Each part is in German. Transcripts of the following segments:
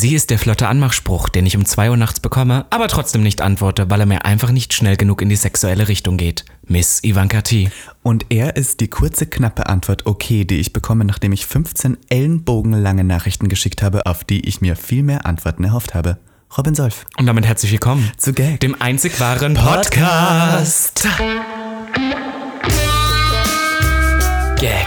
Sie ist der flotte Anmachspruch, den ich um 2 Uhr nachts bekomme, aber trotzdem nicht antworte, weil er mir einfach nicht schnell genug in die sexuelle Richtung geht. Miss Ivanka T. Und er ist die kurze, knappe Antwort okay, die ich bekomme, nachdem ich 15 ellenbogenlange Nachrichten geschickt habe, auf die ich mir viel mehr Antworten erhofft habe. Robin Solf. Und damit herzlich willkommen zu Gag, dem einzig wahren Podcast. Gag,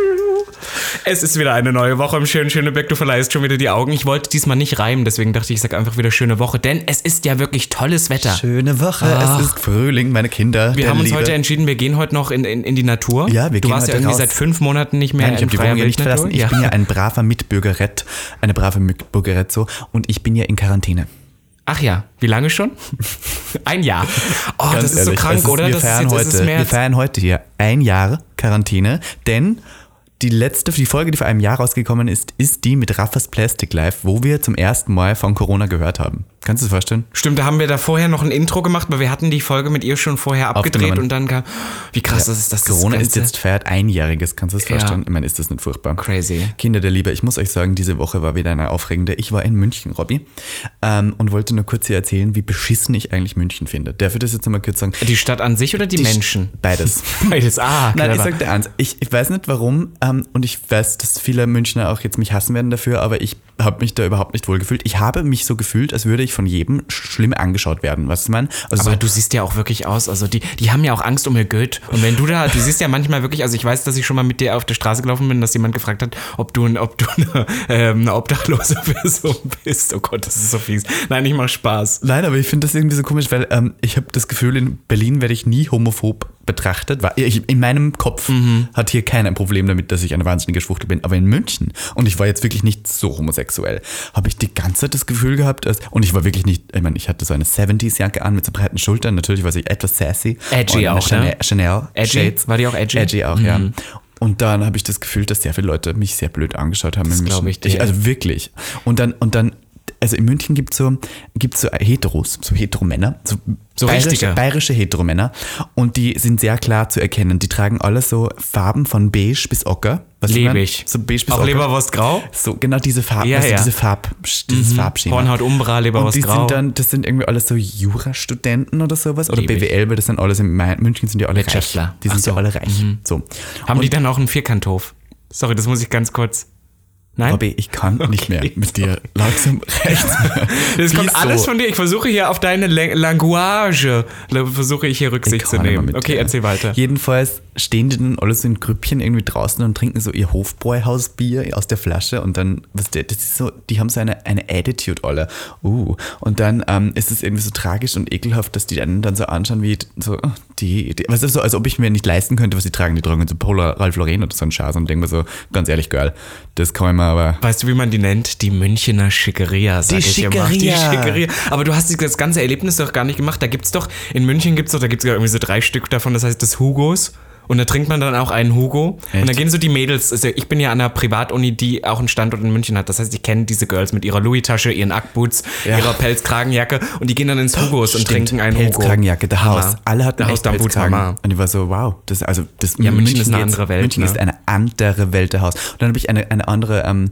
Es ist wieder eine neue Woche im schönen Schöneberg. Du verleihst schon wieder die Augen. Ich wollte diesmal nicht reimen, deswegen dachte ich, ich sag einfach wieder schöne Woche, denn es ist ja wirklich tolles Wetter. Schöne Woche, Ach. es ist Frühling, meine Kinder. Wir haben uns Liebe. heute entschieden, wir gehen heute noch in, in, in die Natur. Ja, wir du gehen warst heute ja irgendwie raus. seit fünf Monaten nicht mehr Nein, ich in habe die freier Wohnung nicht verlassen. Ich Ja. bin ja ein braver Mitbürgerett, eine brave Mitbürgerett so und ich bin ja in Quarantäne. Ach ja, wie lange schon? Ein Jahr. Oh, Ganz das ist ehrlich, so krank, ist, oder? Feiern, heute, wir feiern heute hier ein Jahr Quarantäne, denn die letzte, die Folge, die vor einem Jahr rausgekommen ist, ist die mit Raffas Plastic Life, wo wir zum ersten Mal von Corona gehört haben. Kannst du es vorstellen? Stimmt, da haben wir da vorher noch ein Intro gemacht, weil wir hatten die Folge mit ihr schon vorher abgedreht und dann kam, wie krass das ist das. das Corona ist Ganze- jetzt feiert einjähriges, kannst du es Ja. vorstellen? Ich meine, ist das nicht furchtbar? Crazy. Kinder der Liebe, ich muss euch sagen, diese Woche war wieder eine aufregende. Ich war in München, Robby, ähm, und wollte nur kurz hier erzählen, wie beschissen ich eigentlich München finde. Darf ich das jetzt nochmal kurz sagen? Die Stadt an sich oder die, Die Menschen? Beides. Beides. Ah, Nein, ich sag dir eins, ich, ich weiß nicht warum ähm, und ich weiß, dass viele Münchner auch jetzt mich hassen werden dafür, aber ich habe mich da überhaupt nicht wohl gefühlt. Ich habe mich so gefühlt, als würde ich von jedem schlimm angeschaut werden, weißt du, man? Also Aber du siehst ja auch wirklich aus, also die, die haben ja auch Angst um ihr Geld. Und wenn du da, du siehst ja manchmal wirklich, also ich weiß, dass ich schon mal mit dir auf der Straße gelaufen bin, dass jemand gefragt hat, ob du, ob du eine, ähm, eine obdachlose Person bist. Oh Gott, das ist so fies. Nein, ich mach Spaß. Nein, aber ich finde das irgendwie so komisch, weil ähm, ich habe das Gefühl, in Berlin werde ich nie homophob betrachtet. Weil ich, in meinem Kopf Mhm. hat hier keiner ein Problem damit, dass ich eine wahnsinnige Schwuchtel bin. Aber in München, und ich war jetzt wirklich nicht so homosexuell, habe ich die ganze Zeit das Gefühl gehabt, dass, und ich war wirklich nicht, ich meine, ich hatte so eine 70s-Jacke an mit so breiten Schultern. Natürlich war ich etwas sassy. Edgy auch, Chanel, ne? Chanel Edgy? Shades. War die auch edgy? Mhm. Edgy auch, ja. Und dann habe ich das Gefühl, dass sehr viele Leute mich sehr blöd angeschaut haben. Das in glaub München. ich dir. Also wirklich. Und dann, und dann, also in München gibt es so, gibt's so Heteros, so Heteromänner, so, So bayerische, richtige. bayerische Heteromänner. Und die sind sehr klar zu erkennen. Die tragen alle so Farben von beige bis ocker. Was mein? So beige bis Auch ocker. Leberwurst grau? So, genau diese Farben, Ja, also ja. diese Farb, dieses Farbschema. Hornhaut Umbra, Und Leberwurst die sind dann, das sind irgendwie alles so Jurastudenten oder sowas. Oder Lieb ich. BWL, weil das sind alles in München sind ja alle reich. Die sind so. ja alle reich. So. haben die Und- dann auch einen Vierkanthof? Sorry, das muss ich ganz kurz. Nein? Robby, ich kann nicht mehr mit dir langsam rechts. Das kommt alles von dir. Ich versuche hier auf deine Lang- Language, la- versuche ich hier Rücksicht Ich zu nehmen. Okay, dir. erzähl weiter. Jedenfalls stehen die dann alle so in Grüppchen irgendwie draußen und trinken so ihr Hofbräuhausbier aus der Flasche und dann, was der, das ist so, die haben so eine, eine Attitude alle. Uh, und dann ähm, ist es irgendwie so tragisch und ekelhaft, dass die einen dann so anschauen wie so, oh, die, die was ist so, als ob ich mir nicht leisten könnte, was sie tragen. Die tragen so Polar Ralph Lauren oder so ein Scheiß und denken mir so, ganz ehrlich, Girl, das kann ich mir aber Weißt du, wie man die nennt? Die Münchner Schickeria, sag Die ich immer. Schickeria. Die Schickeria. Aber du hast das ganze Erlebnis doch gar nicht gemacht. Da gibt's doch, in München gibt's doch, da gibt's ja irgendwie so drei Stück davon, das heißt das Hugos. Und da trinkt man dann auch einen Hugo. Und dann Echt? gehen so die Mädels, also ich bin ja an einer Privatuni, die auch einen Standort in München hat. Das heißt, ich kenne diese Girls mit ihrer Louis-Tasche, ihren Ackboots, Ja. ihrer Pelzkragenjacke und die gehen dann ins Hugos und Stimmt, trinken einen Hugo. Pelzkragenjacke, der Haus. Alle hatten echt Pelzkragen. Hammer. Und ich war so, wow, das, also das Ja, München ist eine andere Welt, München ne? ist eine andere Welt, der Haus. Und dann habe ich eine, eine andere ähm,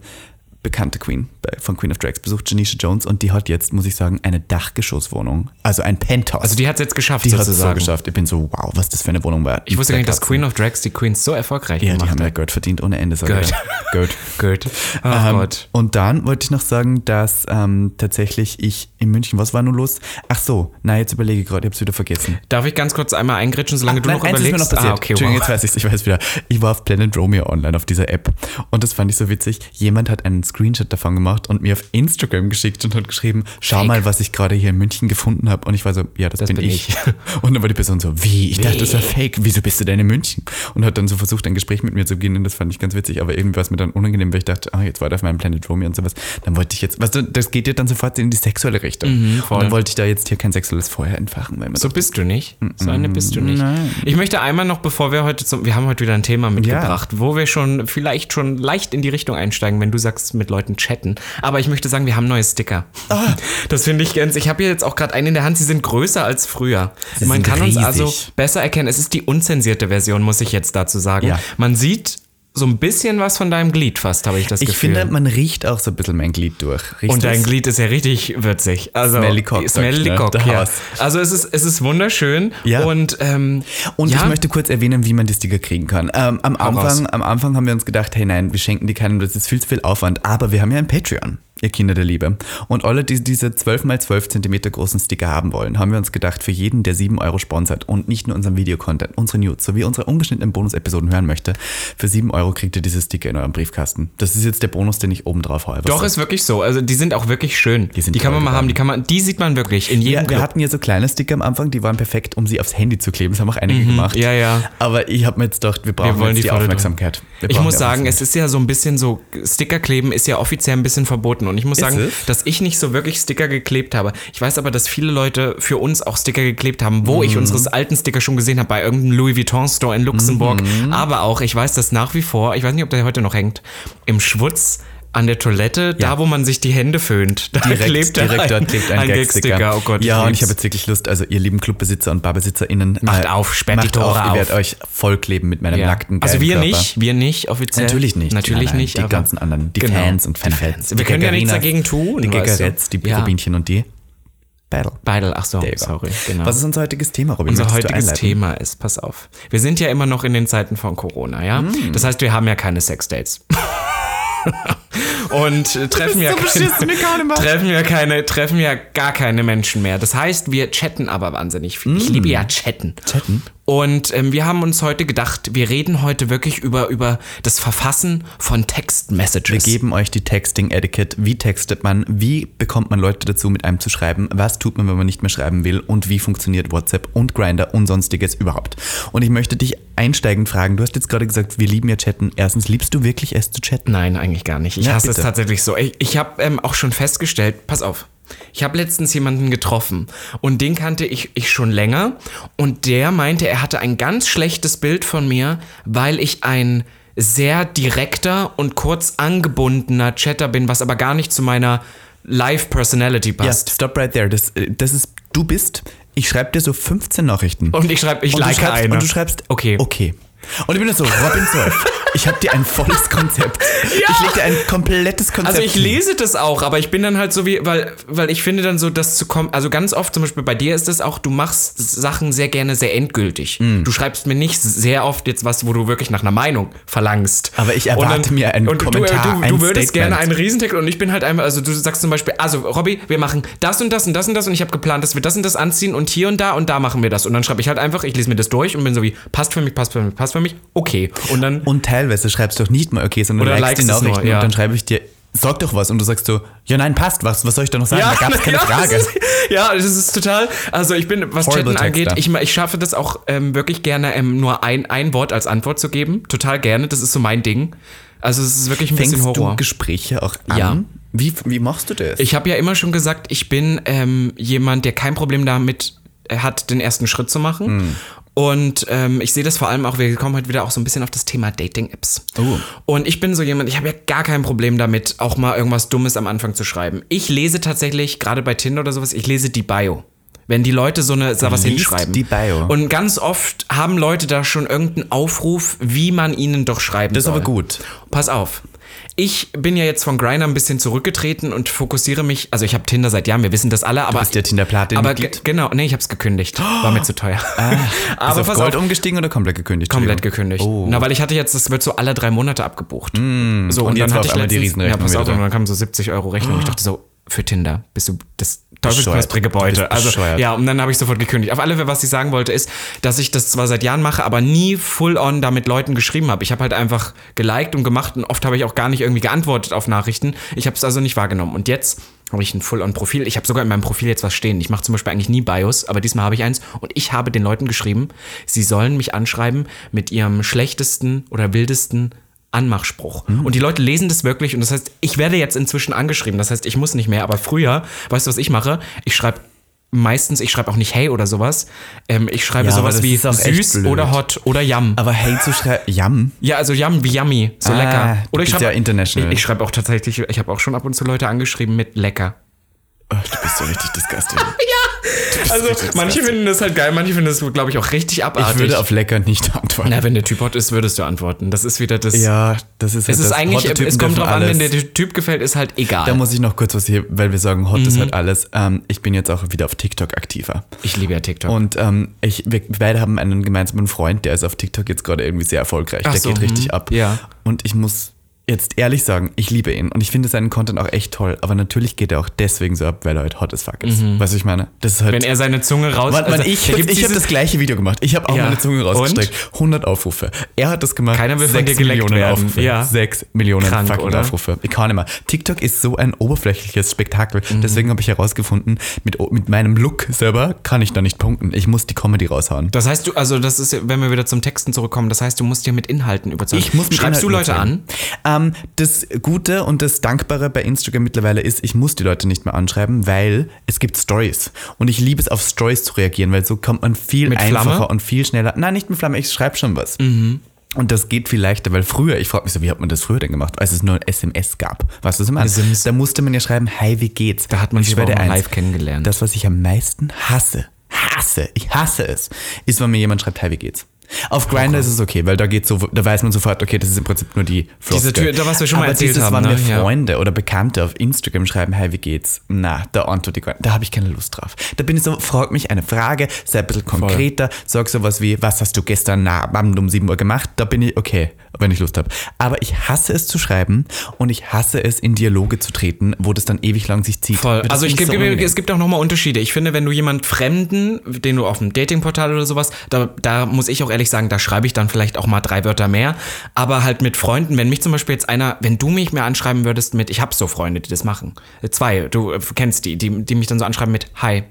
bekannte Queen bei- von Queen of Drags besucht, Janisha Jones, und die hat jetzt, muss ich sagen, eine Dachgeschosswohnung. Also ein Penthouse. Also die hat es jetzt geschafft, die hat es so geschafft. Ich bin so, wow, was das für eine Wohnung war. Ich wusste gar nicht, dass. Queen of Drags die Queens so erfolgreich Ja, die gemacht haben ja hat. Geld verdient ohne Ende. Geld. Geld. Gut. Oh Ähm, Gott. Und dann wollte ich noch sagen, dass ähm, tatsächlich ich in München, was war nun los? Ach so, na jetzt überlege ich gerade, ich habe es wieder vergessen. Darf ich ganz kurz einmal eingritschen, solange du Nein, noch eins überlegst? ist mir noch passiert. Ah, okay, Entschuldigung, wow. jetzt weiß ich ich weiß wieder. Ich war auf Planet Romeo online auf dieser App und das fand ich so witzig. Jemand hat einen Screenshot davon gemacht und mir auf Instagram geschickt und hat geschrieben, schau mal, was ich gerade hier in München gefunden habe. Und ich war so, ja, das, bin, bin ich. ich. Und dann war die Person so, wie? Ich dachte, das war fake. Wieso bist du denn in München? Und hat dann so versucht, ein Gespräch mit mir zu beginnen. Das fand ich ganz witzig. Aber irgendwie war es mir dann unangenehm, weil ich dachte, ah, jetzt war der auf meinem Planet Romeo und sowas. Dann wollte ich jetzt, weißt du, das geht ja dann sofort in die sexuelle Richtung. Mhm, voll. und dann wollte ich da jetzt hier kein sexuelles Feuer entfachen. So bist du nicht. So eine bist du nicht. Nein. Ich möchte einmal noch, bevor wir heute zum, wir haben heute wieder ein Thema mitgebracht, wo wir schon vielleicht schon leicht in die Richtung einsteigen, wenn du sagst, mit Leuten chatten. Aber ich möchte sagen, wir haben neue Sticker. Ah. Das finde ich ganz, ich habe hier jetzt auch gerade einen in der Hand, sie sind größer als früher. Sie Man kann uns riesig. also besser erkennen. Es ist die unzensierte Version, muss ich jetzt dazu sagen. Ja. Man sieht so ein bisschen was von deinem Glied fast, habe ich das Ich Gefühl. finde, man riecht auch so ein bisschen mein Glied durch. Riechst Und dein? Glied ist ja richtig würzig. Also, Smelly Cock, Smelly ne? Cock, Der ja. Also es ist, es ist wunderschön. Ja. Und, ähm, Und ja, ich möchte kurz erwähnen, wie man die Sticker kriegen kann. Ähm, am. Anfang, am Anfang haben wir uns gedacht, hey nein, wir schenken die keinem, das ist viel zu viel Aufwand. Aber wir haben ja ein Patreon, ihr Kinder der Liebe. Und alle, die diese 12 mal 12 Zentimeter großen Sticker haben wollen, haben wir uns gedacht, für jeden, der 7 Euro sponsert und nicht nur unseren Videocontent, unsere News sowie unsere ungeschnittenen Bonus-Episoden hören möchte, für 7 Euro kriegt ihr diese Sticker in eurem Briefkasten. Das ist jetzt der Bonus, den ich oben drauf. Was Doch, ist wirklich so. Also die sind auch wirklich schön. Die, sind kann man mal haben, die kann man, die sieht man wirklich in jedem Ja, wir Club. hatten ja so kleine Sticker am Anfang, die waren perfekt, um sie aufs Handy zu kleben. Das haben auch einige gemacht. Mhm. ja, ja. Aber ich habe mir jetzt gedacht, wir brauchen wollen jetzt die die, Aufmerksamkeit. Wir Ich muss die sagen, es ist ja so ein bisschen so, Sticker kleben ist ja offiziell ein bisschen verboten. Und ich muss Ist sagen, es? dass ich nicht so wirklich Sticker geklebt habe. Ich weiß aber, dass viele Leute für uns auch Sticker geklebt haben, wo Mhm. ich unsere alten Sticker schon gesehen habe, bei irgendeinem Louis Vuitton Store in Luxemburg. Mhm. Aber auch, ich weiß, dass nach wie vor, ich weiß nicht, ob der heute noch hängt, im Schwutz an der Toilette, Ja. da wo man sich die Hände föhnt, da direkt, klebt direkt ein, dort klebt ein, ein Gagsticker. Gagsticker. Oh Gott, ja, und ich habe jetzt wirklich Lust, also ihr lieben Clubbesitzer und BarbesitzerInnen. Macht auf, sperrt die macht Tore auf. Ihr auf. werdet euch vollkleben mit meinem Ja. nackten Also wir Körper. nicht, wir nicht offiziell. Natürlich nicht. Natürlich Nein, nein, nicht. Die ganzen anderen, die Genau. Fans und Die Fanfans. Fans. Wir können ja nichts dagegen tun, Die. Gagaretz, die Ja. Robinchen und die Battle. Beidel, ach so, sorry, genau. Was ist unser heutiges Thema, Robin? unser Möchtest heutiges? Thema ist, pass auf. Wir sind ja immer noch in den Zeiten von Corona, ja? Mm. Das heißt, wir haben ja keine Sexdates. Und äh, treffen ja, so keine treffen ja keine, treffen ja gar keine Menschen mehr. Das heißt, wir chatten aber wahnsinnig viel. Ich liebe ja chatten. Mm. Chatten? Und ähm, wir haben uns heute gedacht, wir reden heute wirklich über, über das Verfassen von Wir Textmessages. geben euch die Texting-Etiquette. Wie textet man? Wie bekommt man Leute dazu, mit einem zu schreiben? Was tut man, wenn man nicht mehr schreiben will? Und wie funktioniert WhatsApp und Grinder und sonstiges überhaupt? Und ich möchte dich einsteigend fragen. Du hast jetzt gerade gesagt, wir lieben ja chatten. Erstens, liebst du wirklich es zu chatten? Nein, eigentlich gar nicht. Ich Ja, hasse es bitte. tatsächlich so. Ich, ich habe ähm, auch schon festgestellt, pass auf, ich habe letztens jemanden getroffen und den kannte ich, ich schon länger und der meinte, er hatte ein ganz schlechtes Bild von mir, weil ich ein sehr direkter und kurz angebundener Chatter bin, was aber gar nicht zu meiner Live-Personality Ja, passt. stop right there. Das, äh, das ist, du bist, ich schreibe dir so 15 Nachrichten. Und ich schreibe, ich und like du schreibst, eine. Und du schreibst, okay. okay. Und ich bin so, Robin Solf, ich habe dir ein volles Konzept. Ich leg dir ein komplettes Konzept Also ich lese das auch, aber ich bin dann halt so wie, weil, weil ich finde dann so, dass zu kommen, also ganz oft zum Beispiel bei dir ist es auch, du machst Sachen sehr gerne sehr endgültig. Mm. Du schreibst mir nicht sehr oft jetzt was, wo du wirklich nach einer Meinung verlangst. Aber ich erwarte mir einen und Kommentar, du, du, ein du würdest Statement. gerne einen Riesentext und ich bin halt einfach, also du sagst zum Beispiel, also Robby, wir machen das und das und das und das und ich habe geplant, dass wir das und das anziehen und hier und da und da machen wir das. Und dann schreibe ich halt einfach, ich lese mir das durch und bin so wie, passt für mich, passt für mich, passt für mich, okay. Und dann Und teilweise schreibst du auch nicht mal okay, sondern Oder du likest die es nur, Nachrichten ja. und dann schreibe ich dir, sag doch was. Und du sagst so, ja nein, passt, was, was soll ich da noch sagen? da gab es keine ja, Frage. Das ist, ja, das ist total. Also ich bin, was Horrible Chatten angeht, ich, ich schaffe das auch ähm, wirklich gerne, ähm, nur ein, ein Wort als Antwort zu geben. Total gerne. Das ist so mein Ding. Also es ist wirklich ein Fängst bisschen Horror. du Gespräche auch an? Ja. Wie, wie machst du das? Ich habe ja immer schon gesagt, ich bin ähm, jemand, der kein Problem damit hat, den ersten Schritt zu machen. Hm. Und ähm, ich sehe das vor allem auch, wir kommen heute wieder auch so ein bisschen auf das Thema Dating-Apps. Oh. Und ich bin so jemand, ich habe ja gar kein Problem damit, auch mal irgendwas Dummes am Anfang zu schreiben. Ich lese tatsächlich, gerade bei Tinder oder sowas, ich lese die Bio. Wenn die Leute so eine da was liest hinschreiben. die Bio. Und ganz oft haben Leute da schon irgendeinen Aufruf, wie man ihnen doch schreiben das ist soll. aber gut. Pass auf. Ich bin ja jetzt von Grindr ein bisschen zurückgetreten und fokussiere mich, also ich habe Tinder seit Jahren, wir wissen das alle, aber bist ja Tinder-Platin aber Mitglied? ge- genau, nee, ich habe es gekündigt, war mir zu teuer. Aber auf Gold umgestiegen oder komplett gekündigt? komplett gekündigt. Oh. Na, weil ich hatte jetzt, das wird so alle drei Monate abgebucht. so, und war auf einmal die letztens- Riesenrechnung Ja, pass auf, und dann kam so 70 Euro Rechnung. Ich dachte so, für Tinder bist du das Beute. bist Also ja, und dann habe ich sofort gekündigt. Auf alle Fälle, was ich sagen wollte, ist, dass ich das zwar seit Jahren mache, aber nie full on da mit Leuten geschrieben habe. Ich habe halt einfach geliked und gemacht und oft habe ich auch gar nicht irgendwie geantwortet auf Nachrichten. Ich habe es also nicht wahrgenommen. Und jetzt habe ich ein Full-on-Profil. Ich habe sogar in meinem Profil jetzt was stehen. Ich mache zum Beispiel eigentlich nie Bios, aber diesmal habe ich eins. Und ich habe den Leuten geschrieben, sie sollen mich anschreiben mit ihrem schlechtesten oder wildesten Anmachspruch. Und die Leute lesen das wirklich und das heißt, ich werde jetzt inzwischen angeschrieben. Das heißt, ich muss nicht mehr, aber früher, weißt du, was ich mache? Ich schreibe meistens, ich schreibe auch nicht hey oder sowas. Ähm, ich schreibe Ja, sowas wie süß oder hot oder yum. Aber hey zu schreiben, Yum. Ja, also yum wie yummy, so Ah, lecker. Oder ich schreibe ja international. Ich, ich schreibe auch tatsächlich, ich habe auch schon ab und zu Leute angeschrieben mit lecker. Ach, du bist so richtig disgusting. Also manche finden das halt geil, manche finden das, glaube ich, auch richtig abartig. Ich würde auf lecker nicht antworten. Na, wenn der Typ hot ist, würdest du antworten. Das ist wieder das. ja, das ist halt es ist das. eigentlich, es kommt drauf an, wenn der Typ gefällt, ist halt egal. Da muss ich noch kurz was hier, weil wir sagen, Hot ist Mhm. halt alles. Ähm, ich bin jetzt auch wieder auf TikTok aktiver. ich liebe ja TikTok. Und ähm, ich, wir beide haben einen gemeinsamen Freund, der ist auf TikTok jetzt gerade irgendwie sehr erfolgreich. Ach der so, geht richtig mhm. ab. Ja. Und ich muss jetzt ehrlich sagen, ich liebe ihn und ich finde seinen Content auch echt toll, aber natürlich geht er auch deswegen so ab, weil er halt hot as fuck ist. Weißt du, ich meine? Das ist halt. Mhm. wenn er seine Zunge raus. Warte, also, ich ich habe das gleiche Video gemacht. Ich habe auch Ja. meine Zunge rausgestreckt. 100 Aufrufe. Er hat das gemacht. Keiner will von Sechs dir geleckt Millionen werden. Aufrufe. Ja. 6 Millionen Krank, fucking oder? Aufrufe. Ich kann nicht mehr. TikTok ist so ein oberflächliches Spektakel. Mhm. Deswegen habe ich herausgefunden, mit, mit meinem Look selber kann ich da nicht punkten. Ich muss die Comedy raushauen. Das heißt, du, also das ist, wenn wir wieder zum Texten zurückkommen, das heißt, du musst dir mit Inhalten überzeugen. Ich muss Schreibst du Leute an? überzeugen. Ähm, das Gute und das Dankbare bei Instagram mittlerweile ist, ich muss die Leute nicht mehr anschreiben, weil es gibt Stories. Und ich liebe es, auf Stories zu reagieren, weil so kommt man viel Mit einfacher Flamme? und viel schneller. Nein, nicht mit Flamme, ich schreibe schon was. Mhm. Und das geht viel leichter, weil früher, ich frage mich so, wie hat man das früher denn gemacht, als es nur ein SMS gab? Weißt du, was ich meine? Sims. Da musste man ja schreiben, hi, wie geht's? Da hat man sich aber live kennengelernt. Das, was ich am meisten hasse, hasse, ich hasse es, ist, wenn mir jemand schreibt, hi, wie geht's? Auf Oh Grindr ist es okay, weil da geht so, da weiß man sofort, okay, das ist im Prinzip nur die Floskel. Tür- da, was wir schon mal Aber erzählt dieses, haben, wenn ne? mir Ja. Freunde oder Bekannte auf Instagram schreiben, hi, wie geht's? Na, da ich gar nicht. Da habe ich keine Lust drauf. Da bin ich so, frag mich eine Frage, sei ein bisschen konkreter, sag sowas wie, was hast du gestern na, Abend um 7 Uhr gemacht? Da bin ich okay, wenn ich Lust habe. Aber ich hasse es zu schreiben und ich hasse es, in Dialoge zu treten, wo das dann ewig lang sich zieht. Voll. Also ich gebe, so es gibt auch nochmal Unterschiede. Ich finde, wenn du jemand Fremden, den du auf einem Datingportal oder sowas, da, da muss ich auch ehrlich sagen, da schreibe ich dann vielleicht auch mal drei Wörter mehr. Aber halt mit Freunden, wenn mich zum Beispiel jetzt einer, wenn du mich mehr anschreiben würdest mit, ich habe so Freunde, die das machen. Äh, Zwei, du äh, kennst die, die, die mich dann so anschreiben mit Hi.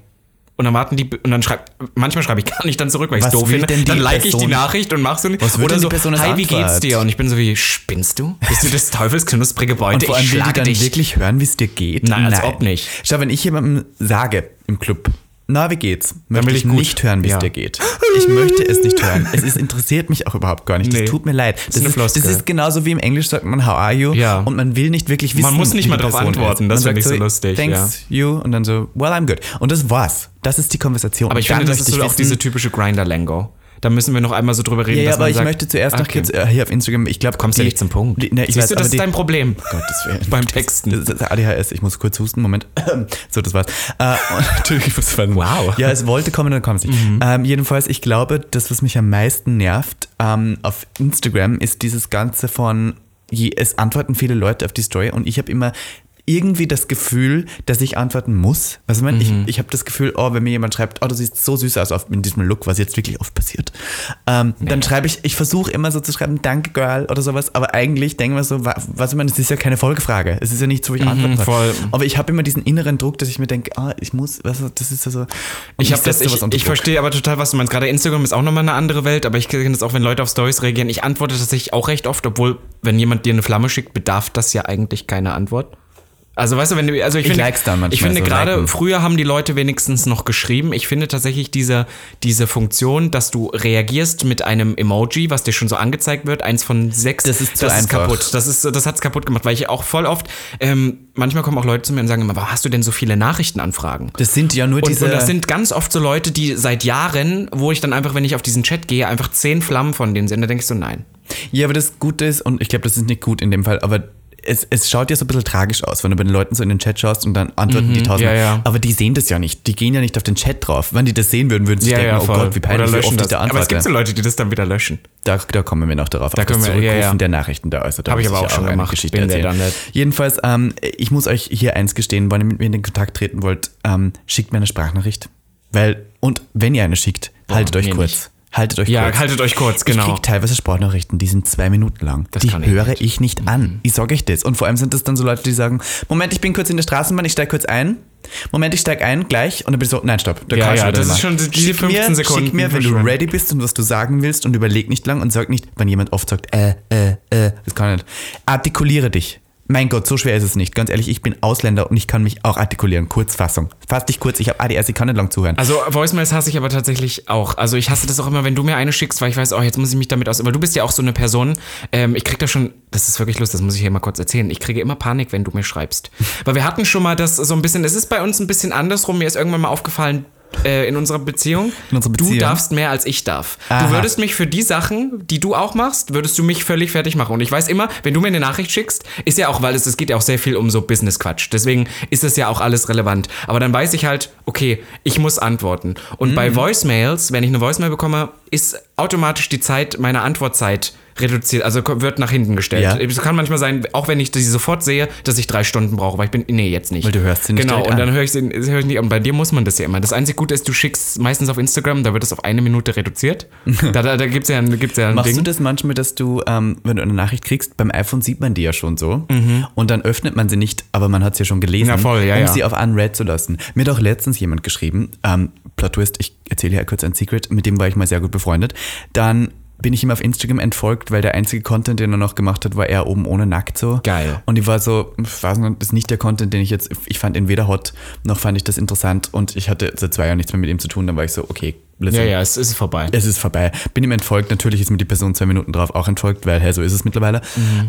Und dann warten die, und dann schreibt, manchmal schreibe ich gar nicht dann zurück, weil ich Was doof finde. Dann like ich die Person? Nachricht und mach so nicht. Was will Oder so, Person hi, wie geht's Antwort? dir? Und ich bin so wie, spinnst du? Bist du des Teufels knusprige Beute? Und vor allem ich will die dann dich. wirklich hören, wie es dir geht? Nein, als ob nicht. Schau, wenn ich jemandem sage im Club, na, wie geht's? Möchte ich gut. nicht hören, wie es Ja. dir geht. Ich möchte es nicht hören. Es ist, interessiert mich auch überhaupt gar nicht. Nee. Das tut mir leid. Das eine ist, das ist genauso wie im Englisch sagt man, how are you? Ja. Und man will nicht wirklich wissen, Man muss nicht mal Person antworten. Das finde ich so lustig, Thanks, you. Und dann so, well, I'm good. Und das war's. Das ist die Konversation. Aber ich finde, das ist so auch diese typische Grinder-Lango. Da müssen wir noch einmal so drüber reden, Ja, ja, dass aber ich sagt, möchte zuerst noch okay. kurz äh, hier auf Instagram, ich glaube, Kommst ja nicht zum Punkt. Die, ne, ich Siehst weiß, du, das ist die- dein Problem. Gottes Willen. Beim Texten. Das ist ADHS, ich muss kurz husten, Moment. So, das war's. Äh, natürlich, ich muss. Wow. Ja, es wollte kommen, dann kommt es nicht. Ähm, jedenfalls, ich glaube, das, was mich am meisten nervt ähm, auf Instagram, ist dieses Ganze von, es antworten viele Leute auf die Story und ich habe immer irgendwie das Gefühl, dass ich antworten muss. Also ich, mein, ich, ich habe das Gefühl, oh, wenn mir jemand schreibt, oh, du siehst so süß aus in diesem Look, was jetzt wirklich oft passiert, ähm, dann schreibe ich, ich versuche immer so zu schreiben, danke Girl oder sowas, aber eigentlich denke ich mir so, wa- was ich meine, es ist ja keine Folgefrage. Es ist ja nicht so, wie ich antworten soll. voll. Aber ich habe immer diesen inneren Druck, dass ich mir denke, ah, ich muss, was, das ist ja so. Ich das, ich, ich Druck. verstehe aber total, was du meinst. Gerade Instagram ist auch nochmal eine andere Welt, aber ich kenne das auch, wenn Leute auf Stories reagieren. Ich antworte tatsächlich auch recht oft, obwohl, wenn jemand dir eine Flamme schickt, bedarf das ja eigentlich keine Antwort. Also weißt du, wenn du, also ich, Ich finde, dann manchmal ich finde so, gerade liken. früher haben die Leute wenigstens noch geschrieben. Ich finde tatsächlich diese, diese Funktion, dass du reagierst mit einem Emoji, was dir schon so angezeigt wird, eins von sechs, Das ist zu das ist kaputt. Das ist, das hat's kaputt gemacht, weil ich auch voll oft, ähm, manchmal kommen auch Leute zu mir und sagen immer, warum hast du denn so viele Nachrichtenanfragen? Das sind ja nur diese. und das sind ganz oft so Leute, die seit Jahren, wo ich dann einfach, wenn ich auf diesen Chat gehe, einfach zehn Flammen von denen sind. Da denke ich so, nein. Ja, aber das Gute ist, und ich glaube, das ist nicht gut in dem Fall, aber es, es schaut ja so ein bisschen tragisch aus, wenn du bei den Leuten so in den Chat schaust und dann antworten die tausend. Mhm, ja, ja. Aber die sehen das ja nicht. Die gehen ja nicht auf den Chat drauf. Wenn die das sehen würden, würden sie Ja, denken, oh. Gott, wie peinlich, wie löschen oft ich das. da Aber es gibt so Leute, die das dann wieder löschen. Da, da kommen wir noch darauf. Da können wir- ja, ja. der Nachrichten da. Also, da Hab ich aber auch schon eine gemacht. Geschichte Bin erzählen. Jedenfalls, ähm, ich muss euch hier eins gestehen, wenn ihr mit mir in den Kontakt treten wollt, ähm, schickt mir eine Sprachnachricht. Weil, und wenn ihr eine schickt, haltet euch kurz. nicht. Haltet euch Ja, kurz. haltet euch kurz, Ich genau. krieg teilweise Sprachnachrichten, die sind zwei Minuten lang. Das die kann ich höre nicht. Mhm. ich nicht an. Ich sage euch das. Und vor allem sind das dann so Leute, die sagen, Moment, ich bin kurz in der Straßenbahn, ich steige kurz ein. Moment, ich steige ein, gleich. Und dann bin ich so, nein, stopp. Da Ja, kann ich ja, das ist schon diese Schick 15 mir, Sekunden Schick mir, wenn du ready bist und was du sagen willst und überleg nicht lang und sag nicht, wenn jemand oft sagt, äh, äh, äh, das kann ich nicht. Artikuliere dich. Mein Gott, so schwer ist es nicht. Ganz ehrlich, ich bin Ausländer und ich kann mich auch artikulieren. Kurzfassung. Fass dich kurz, ich habe ADS, ich kann nicht lang zuhören. Also Voicemails hasse ich aber tatsächlich auch. Also ich hasse das auch immer, wenn du mir eine schickst, weil ich weiß, oh, jetzt muss ich mich damit aus. Weil du bist ja auch so eine Person. Ähm, ich krieg da schon, das ist wirklich lustig, das muss ich hier mal kurz erzählen. Ich kriege immer Panik, wenn du mir schreibst. Weil wir hatten schon mal das so ein bisschen, es ist bei uns ein bisschen andersrum. Mir ist irgendwann mal aufgefallen, äh, in unserer Beziehung. In unserer Du Beziehung? darfst mehr als ich darf. Aha. Du würdest mich für die Sachen, die du auch machst, würdest du mich völlig fertig machen. Und ich weiß immer, wenn du mir eine Nachricht schickst, ist ja auch, weil es, es geht ja auch sehr viel um so Business-Quatsch. Deswegen ist es ja auch alles relevant. Aber dann weiß ich halt, okay, ich muss antworten. Und Mhm. bei Voicemails, wenn ich eine Voicemail bekomme, ist automatisch die Zeit, meine Antwortzeit reduziert, also wird nach hinten gestellt. Ja. Es kann manchmal sein, auch wenn ich sie sofort sehe, dass ich drei Stunden brauche, weil ich bin, nee, jetzt nicht. Weil du hörst sie nicht Genau, und dann an. höre ich sie höre ich nicht. Und bei dir muss man das ja immer. Das einzige Gute ist, du schickst meistens auf Instagram, da wird es auf eine Minute reduziert. da da, da gibt es ja, gibt's ja ein Machst Ding. du das manchmal, dass du, ähm, wenn du eine Nachricht kriegst, beim iPhone sieht man die ja schon so und dann öffnet man sie nicht, aber man hat sie ja schon gelesen, Mhm. Ja, voll, ja, um ja. sie auf Unread zu lassen. Mir hat auch letztens jemand geschrieben, ähm, Plot Twist, ich erzähle hier kurz ein Secret, mit dem war ich mal sehr gut befreundet. Dann bin ich ihm auf Instagram entfolgt, weil der einzige Content, den er noch gemacht hat, war er oben ohne nackt so. Geil. Und ich war so, ich weiß nicht, das ist nicht der Content, den ich jetzt, ich fand ihn weder hot, noch fand ich das interessant und ich hatte seit zwei Jahren nichts mehr mit ihm zu tun, dann war ich so, okay, listen. ja, ja, es ist vorbei. Es ist vorbei. Bin ihm entfolgt. Natürlich ist mir die Person zwei Minuten drauf auch entfolgt, weil hey, so ist es mittlerweile.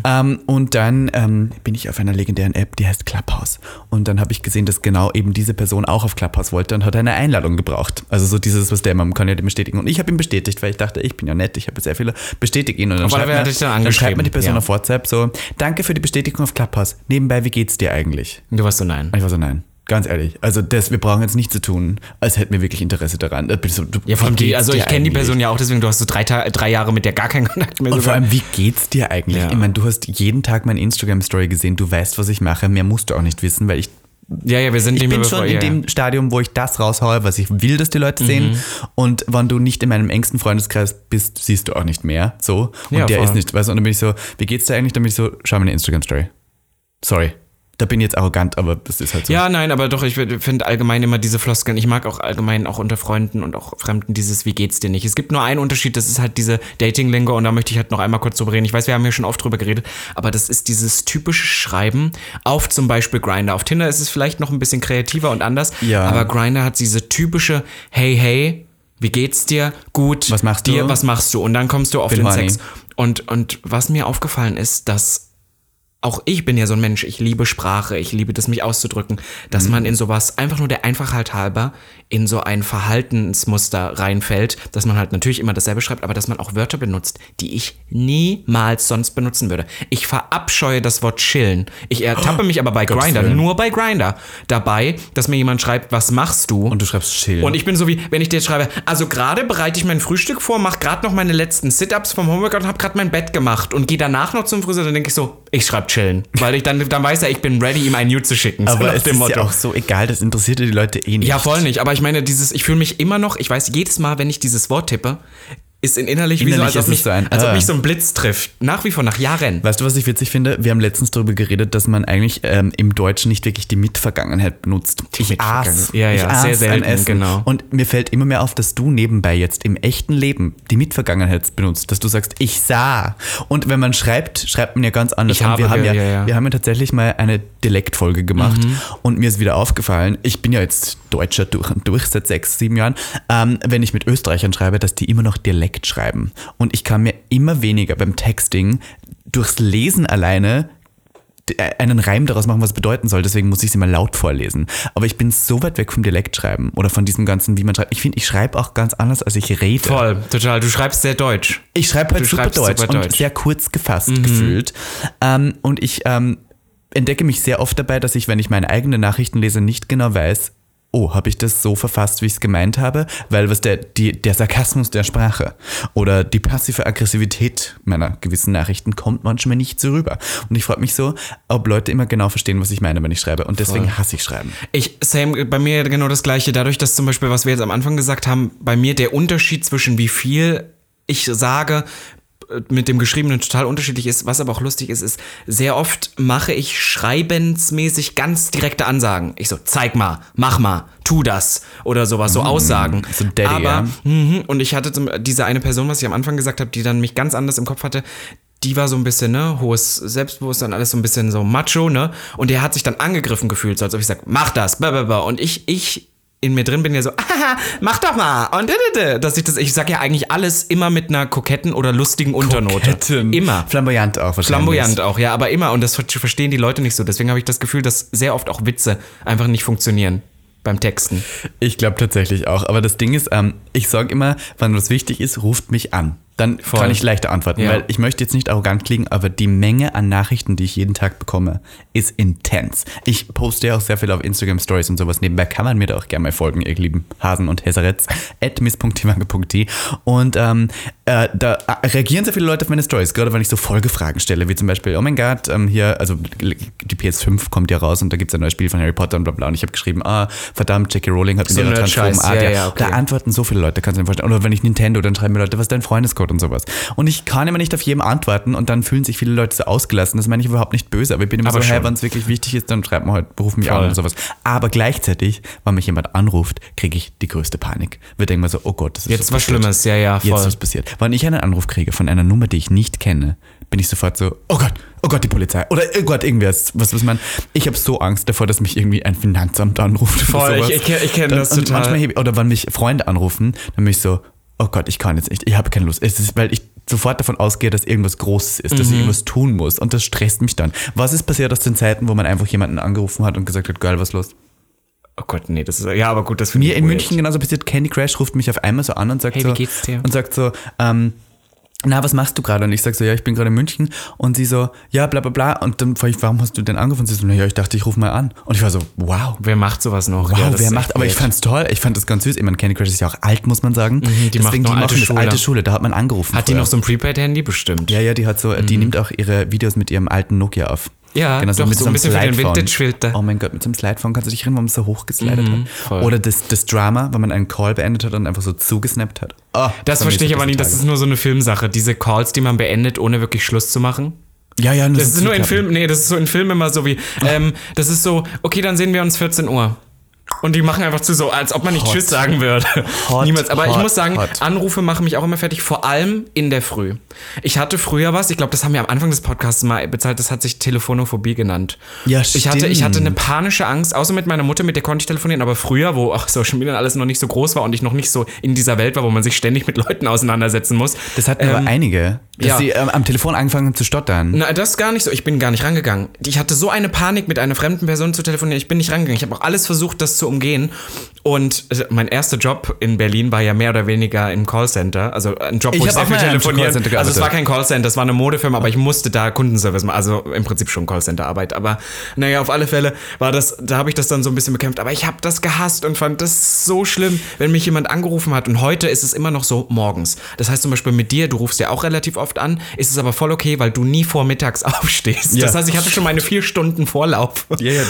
Ähm, und dann ähm, bin ich auf einer legendären App, die heißt Clubhouse. Und dann habe ich gesehen, dass genau eben diese Person auch auf Clubhouse wollte und hat eine Einladung gebraucht. Also so dieses, was der, man kann ja den bestätigen. Und ich habe ihn bestätigt, weil ich dachte, ich bin ja nett, ich habe sehr viele bestätigt ihn. Und dann schreibt, dich dann dann schreibt mir die Person ja. auf WhatsApp so, danke für die Bestätigung auf Clubhouse. Nebenbei, wie geht's dir eigentlich? Du warst so nein. Und ich war so, nein. Ganz ehrlich, also das, wir brauchen jetzt nicht zu tun, als hätten wir wirklich Interesse daran. Du- Ja, vor allem die, also ich kenne die? Person ja auch, deswegen du hast so drei, drei Jahre mit der gar keinen Kontakt mehr. Und vor sogar. allem, wie geht's dir eigentlich? Ja. Ich meine, du hast jeden Tag meine Instagram-Story gesehen, du weißt, was ich mache, mehr musst du auch nicht wissen, weil ich, ja, ja, wir sind ich bin bevor- schon in ja. dem Stadium, wo ich das raushaue, was ich will, dass die Leute sehen. Und wenn du nicht in meinem engsten Freundeskreis bist, siehst du auch nicht mehr. So. Und Ja, der voll. ist nicht, weißt du, und dann bin ich so, wie geht's dir eigentlich? Dann bin ich so, schau meine Instagram-Story. Sorry. Da bin ich jetzt arrogant, aber das ist halt so. Ja, nein, aber doch, ich finde allgemein immer diese Floskeln. Ich mag auch allgemein auch unter Freunden und auch Fremden dieses Wie geht's dir nicht. Es gibt nur einen Unterschied, das ist halt diese Dating-Lingo und da möchte ich halt noch einmal kurz drüber reden. Ich weiß, wir haben hier schon oft drüber geredet, aber das ist dieses typische Schreiben auf zum Beispiel Grinder. Auf Tinder ist es vielleicht noch ein bisschen kreativer und anders, Ja. aber Grinder hat diese typische Hey, hey, wie geht's dir? Gut. Was machst dir, du? Was machst du? Und dann kommst du auf Bin den. Sex. Und, und was mir aufgefallen ist, dass auch ich bin ja so ein Mensch, ich liebe Sprache, ich liebe das, mich auszudrücken, dass Mhm. man in sowas einfach nur der Einfachheit halber in so ein Verhaltensmuster reinfällt, dass man halt natürlich immer dasselbe schreibt, aber dass man auch Wörter benutzt, die ich niemals sonst benutzen würde. Ich verabscheue das Wort chillen. Ich ertappe mich aber bei Gottes Grinder, Willen. nur bei Grinder, dabei, dass mir jemand schreibt, was machst du? Und du schreibst chill. Und ich bin so wie, wenn ich dir jetzt schreibe, also gerade bereite ich mein Frühstück vor, mache gerade noch meine letzten Sit-Ups vom Homeworkout und habe gerade mein Bett gemacht und gehe danach noch zum Friseur, dann denke ich so, ich schreibe chillen. Weil ich dann, dann weiß er, ich bin ready, ihm ein Nude zu schicken. So aber nach es dem ist Motto. ja auch so egal, das interessiert ja die Leute eh nicht. Ja, voll nicht. Aber ich meine, dieses, ich fühle mich immer noch, ich weiß, jedes Mal, wenn ich dieses Wort tippe, ist in innerlich, wie so, Innerlich als ob, mich, so ein, als ob ah. mich so ein Blitz trifft. Nach wie vor, nach Jahren. Weißt du, was ich witzig finde? Wir haben letztens darüber geredet, dass man eigentlich ähm, im Deutschen nicht wirklich die Mitvergangenheit benutzt. ich Mitvergangen- aß. Ja, ja, ich aß sehr selten, Essen. genau. Und mir fällt immer mehr auf, dass du nebenbei jetzt im echten Leben die Mitvergangenheit benutzt, dass du sagst, ich sah. Und wenn man schreibt, schreibt man ja ganz anders. Ich und wir habe, haben ja, ja, ja. wir haben ja tatsächlich mal eine Dialektfolge gemacht Mhm. und mir ist wieder aufgefallen, ich bin ja jetzt Deutscher durch und durch seit sechs, sieben Jahren, ähm, wenn ich mit Österreichern schreibe, dass die immer noch Dialekt schreiben. Und ich kann mir immer weniger beim Texting durchs Lesen alleine äh, einen Reim daraus machen, was es bedeuten soll. Deswegen muss ich es immer laut vorlesen. Aber ich bin so weit weg vom Dialektschreiben oder von diesem ganzen, wie man schreibt. Ich finde, ich schreibe auch ganz anders, als ich rede. Voll, total. Du schreibst sehr deutsch. Ich schreibe halt super Deutsch, super und Deutsch. Mhm. sehr kurz gefasst gefühlt. Ähm, und ich ähm, entdecke mich sehr oft dabei, dass ich, wenn ich meine eigenen Nachrichten lese, nicht genau weiß, oh, habe ich das so verfasst, wie ich es gemeint habe? Weil was der, die, der Sarkasmus der Sprache oder die passive Aggressivität meiner gewissen Nachrichten kommt manchmal nicht so rüber. Und ich frage mich so, ob Leute immer genau verstehen, was ich meine, wenn ich schreibe. Und deswegen hasse ich Schreiben. Ich, Sam, bei mir genau das Gleiche. Dadurch, dass zum Beispiel, was wir jetzt am Anfang gesagt haben, bei mir der Unterschied zwischen wie viel ich sage mit dem Geschriebenen total unterschiedlich ist. Was aber auch lustig ist, ist, sehr oft mache ich schreibensmäßig ganz direkte Ansagen. Ich so, zeig mal, mach mal, tu das oder sowas, so Aussagen. so Daddy, aber, ja. mhm, und ich hatte zum, diese eine Person, was ich am Anfang gesagt habe, die dann mich ganz anders im Kopf hatte, die war so ein bisschen, ne, hohes Selbstbewusstsein, alles so ein bisschen so macho, ne? Und der hat sich dann angegriffen gefühlt, so als ob ich sag, mach das, blablabla. Und ich, ich in mir drin bin ja so, ah, mach doch mal. Und dass ich das, ich sag ja eigentlich alles immer mit einer koketten oder lustigen Unternote. Immer. Flamboyant auch wahrscheinlich. Flamboyant auch, ja, aber immer. Und das ver- verstehen die Leute nicht so. Deswegen habe ich das Gefühl, dass sehr oft auch Witze einfach nicht funktionieren beim Texten. Ich glaube tatsächlich auch. Aber das Ding ist, ähm, ich sage immer, wenn was wichtig ist, ruft mich an. Dann Voll. kann ich leichter antworten, Ja. weil ich möchte jetzt nicht arrogant klingen, aber die Menge an Nachrichten, die ich jeden Tag bekomme, ist intens. Ich poste ja auch sehr viel auf Instagram Stories und sowas. Nebenbei kann man mir da auch gerne mal folgen, ihr lieben Hasen und Häseretz, at miss.timange.de und ähm, äh, da reagieren sehr viele Leute auf meine Stories, gerade wenn ich so Folgefragen stelle, wie zum Beispiel, oh mein Gott, ähm, hier, also die PS5 kommt ja raus und da gibt es ein neues Spiel von Harry Potter und bla bla und ich habe geschrieben, ah, verdammt, Jackie Rowling hat So ihrer Nerd-Scheiß, transformen Art, ja, ja, okay. da antworten so viele Leute, kannst du dir vorstellen. Oder wenn ich Nintendo, dann schreiben mir Leute, was ist dein Freundescode und sowas. Und ich kann immer nicht auf jedem antworten und dann fühlen sich viele Leute so ausgelassen. Das meine ich überhaupt nicht böse, aber ich bin immer Aber so, hey, wenn es wirklich wichtig ist, dann schreibt mir halt, ruf mich Voll. an und sowas. Aber gleichzeitig, wenn mich jemand anruft, kriege ich die größte Panik. Wir denken mir so, oh Gott, das ist Jetzt was passiert. Schlimmes, ja, ja, voll. Jetzt was passiert. Wenn ich einen Anruf kriege von einer Nummer, die ich nicht kenne, bin ich sofort so, oh Gott, oh Gott, die Polizei. Oder oh Gott, irgendwas. Was, was man. Ich habe so Angst davor, dass mich irgendwie ein Finanzamt anruft. Voll, ich- ich ich kenn Dann- das und total. Manchmal oder wenn mich Freunde anrufen, dann bin ich so, oh Gott, ich kann jetzt nicht, ich habe keine Lust. Es ist, weil ich sofort davon ausgehe, dass irgendwas Großes ist, dass ich Mhm. irgendwas tun muss. Und das stresst mich dann. Was ist passiert aus den Zeiten, wo man einfach jemanden angerufen hat und gesagt hat, geil, was ist los? Oh Gott, nee, das ist, ja, aber gut, das finde Mir ich in weird. München genauso passiert, Candy Crash ruft mich auf einmal so an und sagt Hey, so, wie geht's dir? und sagt so, ähm, na, was machst du gerade? Und ich sag so, ja, ich bin gerade in München. Und sie so, ja, bla bla bla. Und dann frage ich, warum hast du denn angerufen? Und sie so, na ja, ich dachte, ich rufe mal an. Und ich war so, wow. Wer macht sowas noch? Wow, Ja, wer macht, aber ich fand's toll. Ich fand das ganz süß. Ich meine, Candy Crush ist ja auch alt, muss man sagen. Mhm, die macht noch alte das Schule. alte Schule. Da hat man angerufen. Hat die früher. noch so ein Prepaid-Handy? Bestimmt. Ja, ja, die hat so, die nimmt auch ihre Videos mit ihrem alten Nokia auf. Ja, doch, so ein einem bisschen für den. Vintage-Filter. Oh mein Gott, mit so einem Slidephone kannst du dich erinnern, wo man so hochgeslidet Mhm, hat. voll. Oder das, das Drama, wenn man einen Call beendet hat und einfach so zugesnappt hat. Oh, Das verstehe ich aber nicht, das ist nur so eine Filmsache. Diese Calls, die man beendet, ohne wirklich Schluss zu machen. Ja, ja, Das ist nur in Filmen, nee, das ist so in Filmen immer so wie, ähm, das ist so, okay, dann sehen wir uns 14 Uhr. Und die machen einfach zu so, als ob man nicht Hot. Tschüss sagen würde. Hot, Niemals. Aber ich hot, muss sagen. Anrufe machen mich auch immer fertig, vor allem in der Früh. Ich hatte früher was, ich glaube, das haben wir am Anfang des Podcasts mal bezahlt, das hat sich Telefonophobie genannt. Ja, ich hatte, ich hatte eine stimmt. panische Angst, außer mit meiner Mutter, mit der konnte ich telefonieren, aber früher, wo auch Social Media und alles noch nicht so groß war und ich noch nicht so in dieser Welt war, wo man sich ständig mit Leuten auseinandersetzen muss. Das hatten aber einige, dass Ähm, ja. sie ähm, am Telefon angefangen haben zu stottern. Na, das gar nicht so. Ich bin gar nicht rangegangen. Ich hatte so eine Panik, mit einer fremden Person zu telefonieren. Ich bin nicht rangegangen. Ich habe auch alles versucht, das zu umgehen. Und äh, mein erster Job in Berlin war ja mehr oder weniger im Callcenter. Also ein Job, wo Ich ich, sehr viel telefonieren. Also es war kein Callcenter, es war eine Modefirma, aber ich musste da Kundenservice machen. Also im Prinzip schon Callcenter-Arbeit. Aber naja, auf alle Fälle war das, da habe ich das dann so ein bisschen bekämpft. Aber ich habe das gehasst und fand das so schlimm, wenn mich jemand angerufen hat. Und heute ist es immer noch so morgens. Das heißt zum Beispiel mit dir, du rufst ja auch relativ oft an, ist es aber voll okay, weil du nie vormittags aufstehst. Ja. Das heißt, ich hatte schon meine vier Stunden Vorlauf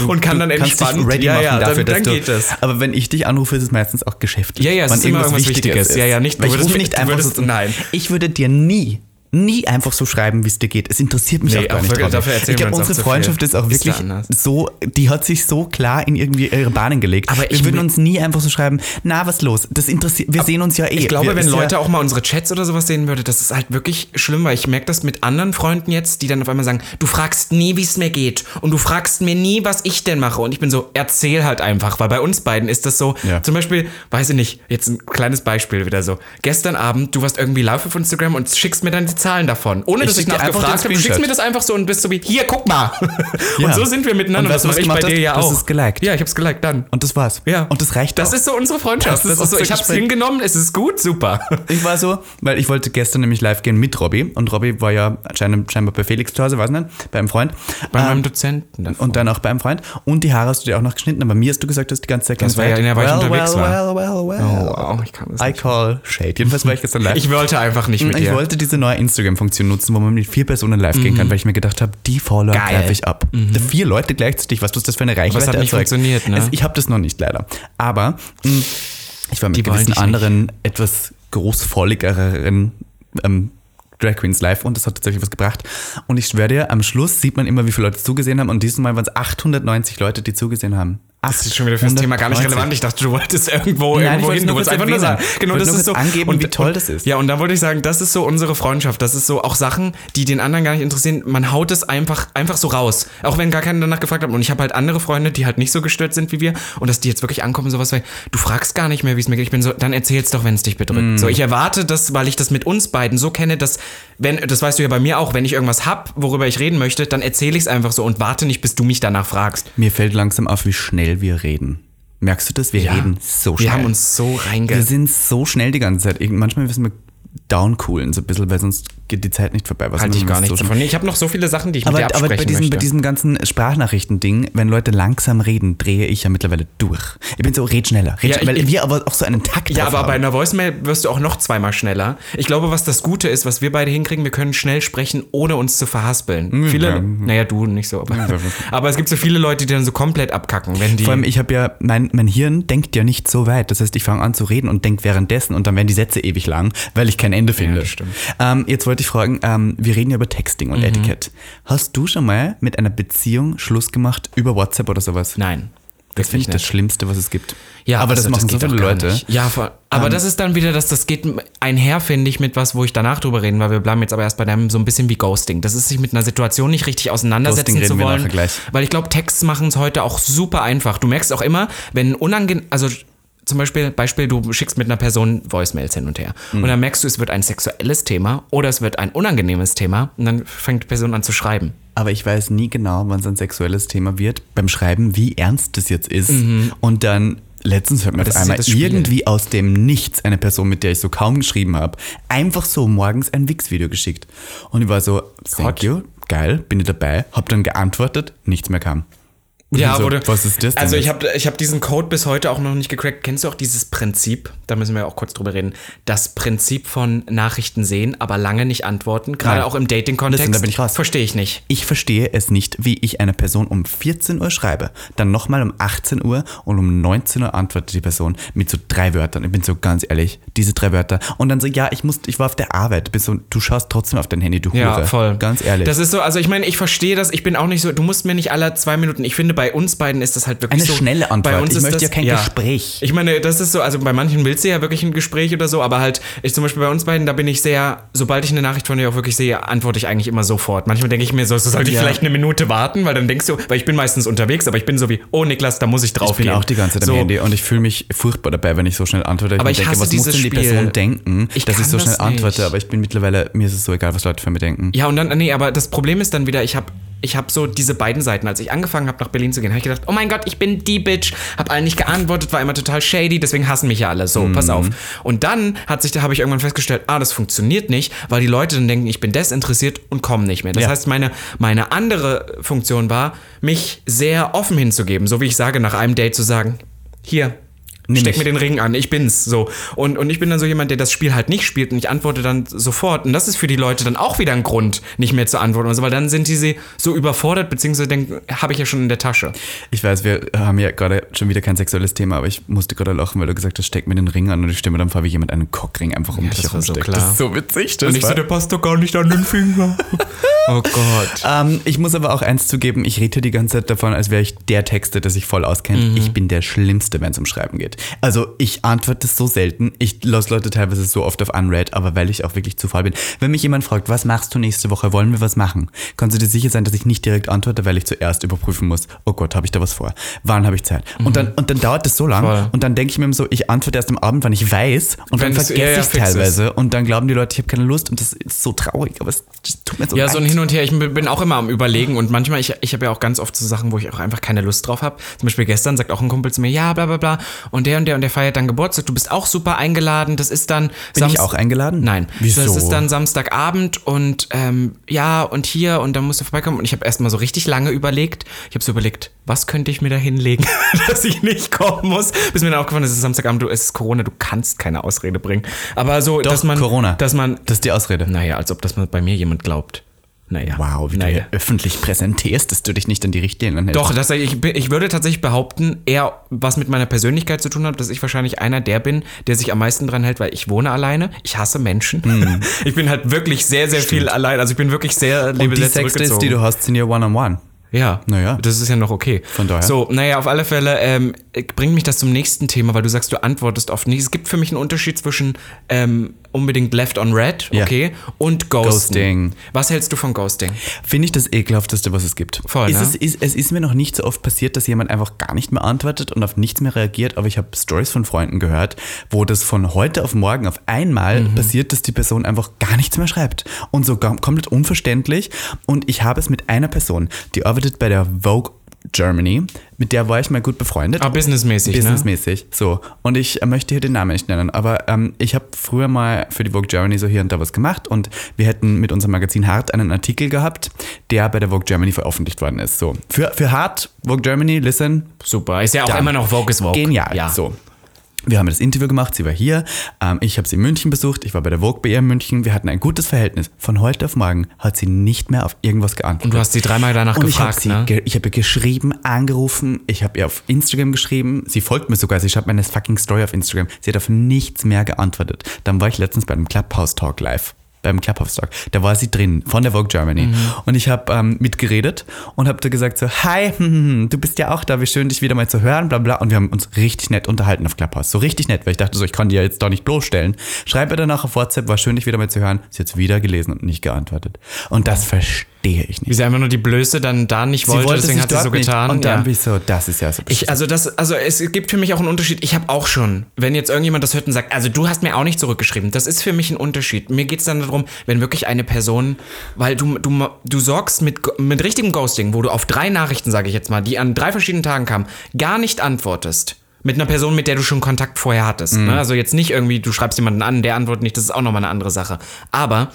und kann dann entspannt. ready ja, machen ja, dafür, dann, dann dass geht das. Aber wenn ich dich anrufe, ist es meistens auch geschäftlich. Ja, ja, es ist immer irgendwas Wichtiges. Ja, ja, nicht- Weil ich rufe nicht einfach so, nein. Ich würde dir nie, nie einfach so schreiben, wie es dir geht. Es interessiert mich Nee, auch gar auch nicht. wirklich, dafür ich glaube, unsere. Freundschaft ist auch Ist wirklich anders. so, die hat sich so klar in irgendwie ihre Bahnen gelegt. Aber wir ich würden uns nie einfach so schreiben, na, was los? Das interessiert, wir sehen uns ja eh. Ich glaube, wir, wenn ist Leute ja, auch mal unsere Chats oder sowas sehen würde, das ist halt wirklich schlimm, weil ich merke das mit anderen Freunden jetzt, die dann auf einmal sagen, du fragst nie, wie es mir geht und du fragst mir nie, was ich denn mache und ich bin so, erzähl halt einfach, weil bei uns beiden ist das so, Ja. zum Beispiel, weiß ich nicht, jetzt ein kleines Beispiel wieder so, gestern Abend, du warst irgendwie live auf Instagram und schickst mir dann die Zahlen davon, ohne Ich dass ich nachgefragt habe. Du schickst mir das einfach so und bist so wie, hier, guck mal. Ja. Und so sind wir miteinander. Und das mache ich bei dir ja auch. hast es geliked. Ja, ich hab's geliked, dann. Und das war's. Ja. Und das reicht Das auch. ist so unsere Freundschaft. Das Das ist ist so, ich hab's Gespräch. hingenommen, es ist gut, super. Ich war so, weil ich wollte gestern nämlich live gehen mit Robby und Robby war ja anscheinend, scheinbar bei Felix zu Hause, weiß nicht, bei einem Freund. Bei Ähm, meinem Dozenten davor. und dann auch bei einem Freund. Und die Haare hast du dir auch noch geschnitten, aber mir hast du gesagt, dass die ganze Zeit Das war ja, weil ich well, unterwegs well, war. Well, well, well. Oh, wow, ich kann das I nicht. call Shade. Jedenfalls war ich gestern live. Ich wollte einfach nicht mit ich dir. wollte diese neue Instagram-Funktion nutzen, wo man mit vier Personen live gehen kann, weil ich mir gedacht habe, die Follower greife ich ab. Vier Leute gleichzeitig, was ist das für eine Reichweite es hat nicht erzeugt? funktioniert, ne? Ich habe das noch nicht leider. Aber mh, ich war mit Die gewissen dich nicht. anderen, etwas großvolligeren ähm, Drag Queens live und das hat tatsächlich was gebracht. Und ich schwöre dir, am Schluss sieht man immer, wie viele Leute zugesehen haben und dieses Mal waren es 890 Leute, die zugesehen haben. Das ist schon wieder fürs Thema gar nicht 890. relevant. Ich dachte, du wolltest irgendwo, Nein, irgendwo hin. Du wolltest einfach nur sagen. Genau, das ist so. angeben, wie toll das ist. Ja, und da wollte ich sagen, das ist so unsere Freundschaft. Das ist so auch Sachen, die den anderen gar nicht interessieren. Man haut es einfach, einfach so raus. Auch wenn gar keiner danach gefragt hat. Und ich habe halt andere Freunde, die halt nicht so gestört sind wie wir. Und dass die jetzt wirklich ankommen, sowas wie, du fragst gar nicht mehr, wie es mir geht. Ich bin so, dann erzähl's doch, wenn es dich bedrückt. Mm. So, ich erwarte das, weil ich das mit uns beiden so kenne, dass, wenn, das weißt du ja bei mir auch, wenn ich irgendwas hab, worüber ich reden möchte, dann erzähle ich es einfach so und warte nicht, bis du mich danach fragst. Mir fällt langsam auf, wie schnell wir reden. Merkst du das? Wir Ja. reden so schnell. Wir haben uns so reinge... Wir sind so schnell die ganze Zeit. Manchmal müssen wir downcoolen, so ein bisschen, weil sonst geht die Zeit nicht vorbei. Was Halte ich gar so nichts schnell- davon. Nee, Ich habe noch so viele Sachen, die ich mit Aber, dir aber absprechen bei, diesem, möchte. bei diesem ganzen Sprachnachrichten-Ding, wenn Leute langsam reden, drehe ich ja mittlerweile durch. Ich bin so, red schneller. Red Ja, schneller, weil ich- wir aber auch so einen Takt ja, aber bei haben. einer Voicemail wirst du auch noch zweimal schneller. Ich glaube, was das Gute ist, was wir beide hinkriegen, wir können schnell sprechen, ohne uns zu verhaspeln. Viele, ja. naja, du nicht so, aber, aber es gibt so viele Leute, die dann so komplett abkacken, wenn die. Vor allem, ich habe ja, mein, mein Hirn denkt ja nicht so weit. Das heißt, ich fange an zu reden und denke währenddessen und dann werden die Sätze ewig lang, weil ich kein Ende finde. das stimmt. Ähm, jetzt wollte ich fragen, ähm, wir reden ja über Texting Mhm. und Etikett. Hast du schon mal mit einer Beziehung Schluss gemacht über WhatsApp oder sowas? Nein. Das finde ich das nicht. Schlimmste, was es gibt. Ja, aber das also machen so geht viele Leute. nicht. Ja, voll. aber Ähm, das ist dann wieder, dass das geht einher, finde ich, mit was, wo ich danach drüber reden, weil wir bleiben jetzt aber erst bei deinem so ein bisschen wie Ghosting. Das ist sich mit einer Situation nicht richtig auseinandersetzen Ghosting zu wollen. Weil ich glaube, Texts machen es heute auch super einfach. Du merkst auch immer, wenn unangenehm, also zum Beispiel, Beispiel, du schickst mit einer Person Voicemails hin und her. Mhm. Und dann merkst du, es wird ein sexuelles Thema oder es wird ein unangenehmes Thema und dann fängt die Person an zu schreiben. Aber ich weiß nie genau, wann es ein sexuelles Thema wird, beim Schreiben, wie ernst das jetzt ist. Und dann letztens hört man Mhm. das einmal das Spiel. irgendwie aus dem Nichts eine Person, mit der ich so kaum geschrieben habe, einfach so morgens ein Wix-Video geschickt. Und ich war so, thank Hot. you, geil, bin ich dabei, hab dann geantwortet, nichts mehr kam. Ja, so, wurde, was ist das denn? Also ich habe ich hab diesen Code bis heute auch noch nicht gecrackt. Kennst du auch dieses Prinzip? Da müssen wir auch kurz drüber reden. Das Prinzip von Nachrichten sehen, aber lange nicht antworten. Gerade auch im Dating-Kontext. Da bin ich raus. Verstehe ich nicht. Ich verstehe es nicht, wie ich einer Person um 14 Uhr schreibe, dann nochmal um 18 Uhr und um 19 Uhr antwortet die Person mit so drei Wörtern. Ich bin so ganz ehrlich, diese drei Wörter. Und dann so, ja, ich muss, ich war auf der Arbeit. Du Bist so, du schaust trotzdem auf dein Handy, du Ja, Hure. voll. Ganz ehrlich. Das ist so, also ich meine, ich verstehe das. Ich bin auch nicht so, du musst mir nicht alle zwei Minuten. Ich finde, bei uns beiden ist das halt wirklich Eine so. schnelle Antwort. Bei uns Ich ist möchte das, ja kein Gespräch. Ich meine, das ist so, also bei manchen willst du ja wirklich ein Gespräch oder so, aber halt, ich zum Beispiel bei uns beiden, da bin ich sehr, sobald ich eine Nachricht von dir auch wirklich sehe, antworte ich eigentlich immer sofort. Manchmal denke ich mir so, so sollte ich Ja. vielleicht eine Minute warten, weil dann denkst du, weil ich bin meistens unterwegs, aber ich bin so wie, oh Niklas, da muss ich drauf ich bin gehen. auch die ganze Zeit am so, Handy und ich fühle mich furchtbar dabei, wenn ich so schnell antworte. Aber mir ich denke, hasse was muss denn die Spiel. Person denken, Ich dass ich so das schnell antworte? nicht. Aber ich bin mittlerweile, mir ist es so egal, was Leute von mir denken. Ja, und dann, nee, aber das Problem ist dann wieder, ich habe ich hab so diese beiden Seiten. Als ich angefangen habe, nach Berlin zu gehen, habe ich gedacht, oh mein Gott, ich bin die Bitch. Hab allen nicht geantwortet, war immer total shady, deswegen hassen mich ja alle. So, pass Mhm. auf. Und dann hat sich, da habe ich irgendwann festgestellt, ah, das funktioniert nicht, weil die Leute dann denken, ich bin desinteressiert und kommen nicht mehr. Das Ja. heißt, meine, meine andere Funktion war, mich sehr offen hinzugeben. So wie ich sage, nach einem Date zu sagen, hier, Nimm steck mich. mir den Ring an, ich bin's. So. Und, und ich bin dann so jemand, der das Spiel halt nicht spielt und ich antworte dann sofort. Und das ist für die Leute dann auch wieder ein Grund, nicht mehr zu antworten. Und so, weil dann sind die sie so überfordert, beziehungsweise denken, habe ich ja schon in der Tasche. Ich weiß, wir haben ja gerade schon wieder kein sexuelles Thema, aber ich musste gerade lachen, weil du gesagt hast, steck mir den Ring an und ich mir dann vor, wie jemand einen Cockring einfach um Ja, dich das war so. Das ist so witzig. Das und ich so, war- der passt doch gar nicht an den Finger. oh Gott. ähm, ich muss aber auch eins zugeben, ich rede die ganze Zeit davon, als wäre ich der Texter, der sich voll auskennt. Mhm. Ich bin der Schlimmste, wenn es um Schreiben geht. Also ich antworte so selten. Ich lasse Leute teilweise so oft auf Unread, aber weil ich auch wirklich zu faul bin. Wenn mich jemand fragt, was machst du nächste Woche, wollen wir was machen? Kannst du dir sicher sein, dass ich nicht direkt antworte, weil ich zuerst überprüfen muss, oh Gott, habe ich da was vor? Wann habe ich Zeit? Und, dann, und dann dauert das so lang Voll. und dann denke ich mir immer so, ich antworte erst am Abend, wann ich weiß und Wenn dann es- vergesse ich ist. teilweise und dann glauben die Leute, ich habe keine Lust und das ist so traurig, aber es tut mir so Ja, leid. so ein Hin und Her. Ich bin bin auch immer am Überlegen und manchmal, ich, ich habe ja auch ganz oft so Sachen, wo ich auch einfach keine Lust drauf habe. Zum Beispiel gestern sagt auch ein Kumpel zu mir, ja, bla bla bla. Und der und der und der feiert dann Geburtstag. Du bist auch super eingeladen. Das ist dann. Bin ich auch eingeladen? Nein. Wieso? Das ist dann Samstagabend und ähm, ja, und hier und dann musst du vorbeikommen. Und ich habe erstmal so richtig lange überlegt. Ich habe so überlegt, was könnte ich mir da hinlegen, dass ich nicht kommen muss. Bis mir dann aufgefallen ist, es ist Samstagabend, du, es ist Corona, du kannst keine Ausrede bringen. Aber so, Doch, dass man. Corona. Dass man. Das ist die Ausrede. Naja, als ob das mal bei mir jemand glaubt. Naja. Wow, wie du naja. hier öffentlich präsentierst, dass du dich nicht an die Richtlinien hältst. Doch, dass ich, ich würde tatsächlich behaupten, eher was mit meiner Persönlichkeit zu tun hat, dass ich wahrscheinlich einer der bin, der sich am meisten dran hält, weil ich wohne alleine. Ich hasse Menschen. Ich bin halt wirklich sehr, sehr viel allein. Also ich bin wirklich sehr Hm. Und die Sexdates, die du hast, sind ja one-on-one. Ja, Naja. das ist ja noch okay. Von daher. So, naja, auf alle Fälle ähm, bringt mich das zum nächsten Thema, weil du sagst, du antwortest oft nicht. Es gibt für mich einen Unterschied zwischen ähm, unbedingt Left on Red, Ja. okay, und Ghosting. Ghosting. Was hältst du von Ghosting? Finde ich das ekelhafteste, was es gibt. Voll, ist ne? es, ist, es ist mir noch nicht so oft passiert, dass jemand einfach gar nicht mehr antwortet und auf nichts mehr reagiert, aber ich habe Stories von Freunden gehört, wo das von heute auf morgen auf einmal Mhm. passiert, dass die Person einfach gar nichts mehr schreibt. Und so komplett unverständlich. Und ich habe es mit einer Person, die arbeitet bei der Vogue Germany, mit der war ich mal gut befreundet. Ah, businessmäßig, ne? Businessmäßig, so. Und ich äh, möchte hier den Namen nicht nennen, aber ähm, ich habe früher mal für die Vogue Germany so hier und da was gemacht und wir hätten mit unserem Magazin Hart einen Artikel gehabt, der bei der Vogue Germany veröffentlicht worden ist. So. Für, für Hart, Vogue Germany, listen, Super. Ist ja auch Dann. immer noch Vogue is Vogue. Genial. Ja. So. Wir haben das Interview gemacht, sie war hier, ähm, ich habe sie in München besucht, ich war bei der Vogue bei ihr in München, wir hatten ein gutes Verhältnis. Von heute auf morgen hat sie nicht mehr auf irgendwas geantwortet. Und du hast sie dreimal danach Und ich gefragt, sie, ne? ge- ich habe ihr geschrieben, angerufen, ich habe ihr auf Instagram geschrieben, sie folgt mir sogar, sie schreibt meine fucking Story auf Instagram. Sie hat auf nichts mehr geantwortet. Dann war ich letztens bei einem Clubhouse Talk live. Beim Clubhouse Talk. Da war sie drin, von der Vogue Germany. Mhm. Und ich habe ähm, mitgeredet und habe da gesagt so, hi, hm, hm, hm, du bist ja auch da, wie schön dich wieder mal zu hören, bla bla. Und wir haben uns richtig nett unterhalten auf Clubhouse. So richtig nett, weil ich dachte so, ich kann die ja jetzt doch nicht bloßstellen. Schreib mir danach auf WhatsApp, war schön dich wieder mal zu hören. Sie hat wieder gelesen und nicht geantwortet. Und das verstehe ich nicht. Wie sie einfach nur die Blöße dann da nicht wollte, deswegen sich hat sie so nicht. getan. Und dann ja. bin ich so, das ist ja so Ich, also das, also es gibt für mich auch einen Unterschied. Ich habe auch schon, wenn jetzt irgendjemand das hört und sagt, also du hast mir auch nicht zurückgeschrieben, das ist für mich ein Unterschied. Mir geht es dann darum, wenn wirklich eine Person, weil du, du, du sorgst mit, mit richtigem Ghosting, wo du auf drei Nachrichten, sage ich jetzt mal, die an drei verschiedenen Tagen kamen, gar nicht antwortest. Mit einer Person, mit der du schon Kontakt vorher hattest. Ne? Also jetzt nicht irgendwie, du schreibst jemanden an, der antwortet nicht, das ist auch nochmal eine andere Sache. Aber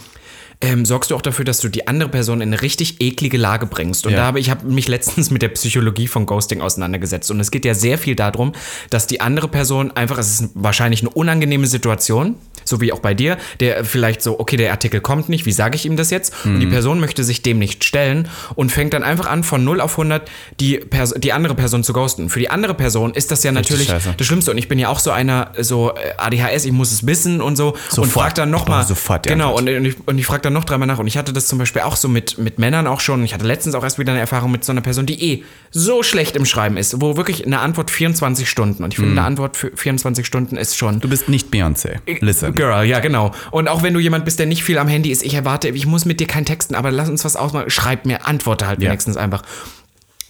ähm, sorgst du auch dafür, dass du die andere Person in eine richtig eklige Lage bringst. Und Ja. da habe ich habe mich letztens mit der Psychologie von Ghosting auseinandergesetzt. Und es geht ja sehr viel darum, dass die andere Person einfach, es ist wahrscheinlich eine unangenehme Situation, so wie auch bei dir, der vielleicht so, okay, der Artikel kommt nicht, wie sage ich ihm das jetzt? Und Mhm. die Person möchte sich dem nicht stellen und fängt dann einfach an, von 0 auf 100 die, Pers die andere Person zu ghosten. Für die andere Person ist das ja natürlich scheiße. das Schlimmste. Und ich bin ja auch so einer, so äh, ADHS, ich muss es wissen und so. und Sofort. frag dann nochmal. sofort die Genau, und, und ich, und ich frage dann noch dreimal nach. Und ich hatte das zum Beispiel auch so mit, mit Männern auch schon. Ich hatte letztens auch erst wieder eine Erfahrung mit so einer Person, die eh so schlecht im Schreiben ist, wo wirklich eine Antwort 24 Stunden. Und ich finde, eine Antwort für 24 Stunden ist schon. Du bist nicht Beyoncé. Listen. Girl, ja, genau. Und auch wenn du jemand bist, der nicht viel am Handy ist, ich erwarte, ich muss mit dir keinen Texten, aber lass uns was ausmachen. Schreib mir, antworte halt Ja. wenigstens einfach.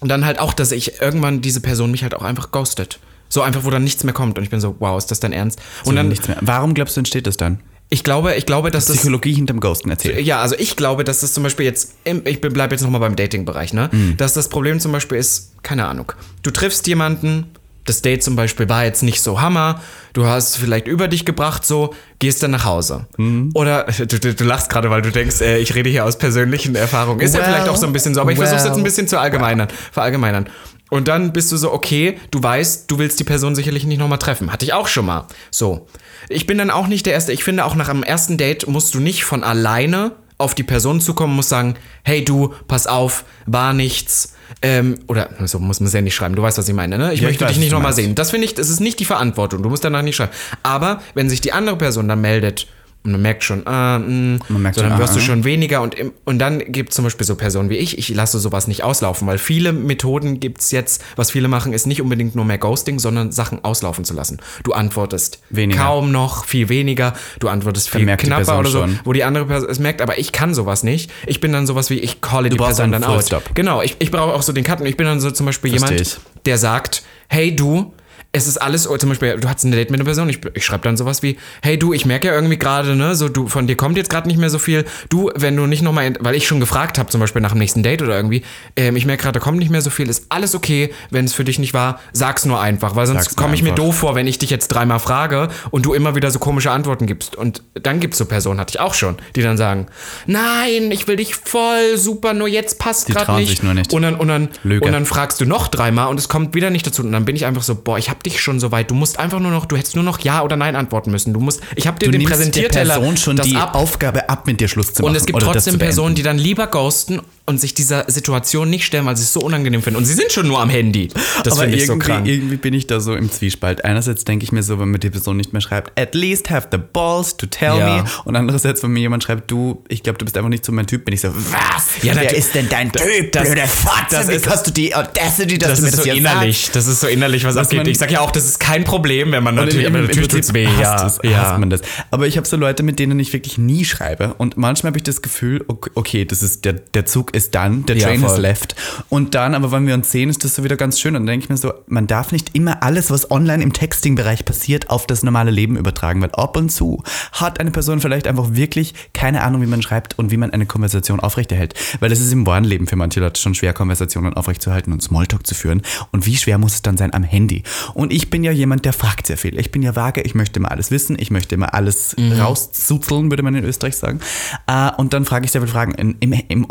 Und dann halt auch, dass ich irgendwann diese Person mich halt auch einfach ghostet. So einfach, wo dann nichts mehr kommt. Und ich bin so, wow, ist das dein Ernst? Und Und dann, nichts mehr. Warum glaubst du, entsteht das dann? Ich glaube, ich glaube, dass das. Psychologie hinterm Ghosten erzählt. Ja, also ich glaube, dass das zum Beispiel jetzt, im, ich bleibe jetzt nochmal beim Dating-Bereich, ne? Dass das Problem zum Beispiel ist, keine Ahnung, du triffst jemanden, das Date zum Beispiel war jetzt nicht so Hammer, du hast vielleicht über dich gebracht, so, gehst dann nach Hause. Oder, du, du, du lachst gerade, weil du denkst, äh, ich rede hier aus persönlichen Erfahrungen. Ist ja Well, vielleicht auch so ein bisschen so, aber ich versuche es jetzt ein well, bisschen zu allgemeinern, verallgemeinern. Und dann bist du so, okay, du weißt, du willst die Person sicherlich nicht nochmal treffen. Hatte ich auch schon mal. So. Ich bin dann auch nicht der Erste. Ich finde, auch nach einem ersten Date musst du nicht von alleine auf die Person zukommen, musst sagen, hey du, pass auf, war nichts. Ähm, oder so muss man es ja nicht schreiben, du weißt, was ich meine, ne? Ich Ja, ich möchte weiß, dich nicht nochmal sehen. Das finde ich, das ist nicht die Verantwortung. Du musst danach nicht schreiben. Aber wenn sich die andere Person dann meldet Und man merkt schon, ah, mh, Man merkt so, dann wirst ah, du ah. schon weniger und, und dann gibt es zum Beispiel so Personen wie ich, ich lasse sowas nicht auslaufen, weil viele Methoden gibt es jetzt, was viele machen, ist nicht unbedingt nur mehr Ghosting, sondern Sachen auslaufen zu lassen. Du antwortest Weniger. kaum noch, viel weniger, du antwortest viel knapper oder so, schon. wo die andere Person es merkt, aber ich kann sowas nicht. Ich bin dann sowas wie, ich calle die Person dann out. Fullstop. Genau, ich, ich brauche auch so den Cut und ich bin dann so zum Beispiel Versteh jemand, ich. der sagt, hey du, es ist alles, oder zum Beispiel, du hast ein Date mit einer Person, ich, ich schreibe dann sowas wie, hey du, ich merke ja irgendwie gerade, ne, so du, von dir kommt jetzt gerade nicht mehr so viel. Du, wenn du nicht nochmal, weil ich schon gefragt habe, zum Beispiel nach dem nächsten Date oder irgendwie, ähm, ich merke gerade, da kommt nicht mehr so viel, ist alles okay, wenn es für dich nicht war, sag's nur einfach, weil sonst komme ich mir doof vor, wenn ich dich jetzt dreimal frage und du immer wieder so komische Antworten gibst. Und dann gibt's so Personen, hatte ich auch schon, die dann sagen, nein, ich will dich voll, super, nur jetzt passt Die gerade trauen nicht. sich nur nicht. Und dann, und dann, Lüge. und dann fragst du noch dreimal und es kommt wieder nicht dazu. Und dann bin ich einfach so, boah, ich hab dich schon so weit. Du musst einfach nur noch, du hättest nur noch Ja oder Nein antworten müssen. Du musst, ich hab dir Du den nimmst der Präsentierteller Person schon die ab. Aufgabe ab, mit dir Schluss zu machen. Und es gibt trotzdem. Personen, die dann lieber ghosten und sich dieser Situation nicht stellen, weil sie es so unangenehm finden. Und sie sind schon nur am Handy. Das finde ich so krank. irgendwie bin ich da so im Zwiespalt. Einerseits denke ich mir so, wenn mir die Person nicht mehr schreibt, at least have the balls to tell Ja. me. Und andererseits, wenn mir jemand schreibt, du, ich glaube, du bist einfach nicht so mein Typ, bin ich so, was? Ja, Wer ist denn dein Typ, das- blöde Fotze? das ist- hast du die Audacity, dass Das du mir ist das so jetzt innerlich. sagst? Das ist so innerlich, was Was abgeht. Ich sage ja auch, das ist kein Problem, wenn man natürlich, im, im, natürlich tut's weh. Ja, es, ja. man das. Aber ich habe so Leute, mit denen ich wirklich nie schreibe. Und manchmal habe ich das Gefühl, okay, okay, das ist der, der Zug ist dann, der Ja, train has voll. left. Und dann, aber wenn wir uns sehen, ist das so wieder ganz schön. Und dann denke ich mir so, man darf nicht immer alles, was online im Texting-Bereich passiert, auf das normale Leben übertragen. Weil ab und zu hat eine Person vielleicht einfach wirklich keine Ahnung, wie man schreibt und wie man eine Konversation aufrechterhält. Weil es ist im wahren Leben für manche Leute schon schwer, Konversationen aufrechtzuerhalten und Smalltalk zu führen. Und wie schwer muss es dann sein am Handy? Und ich bin ja jemand, der fragt sehr viel. Ich bin ja vage, ich möchte immer alles wissen, ich möchte immer alles rauszuzeln, würde man in Österreich sagen. Äh, und dann frage ich sehr viele Fragen. Im im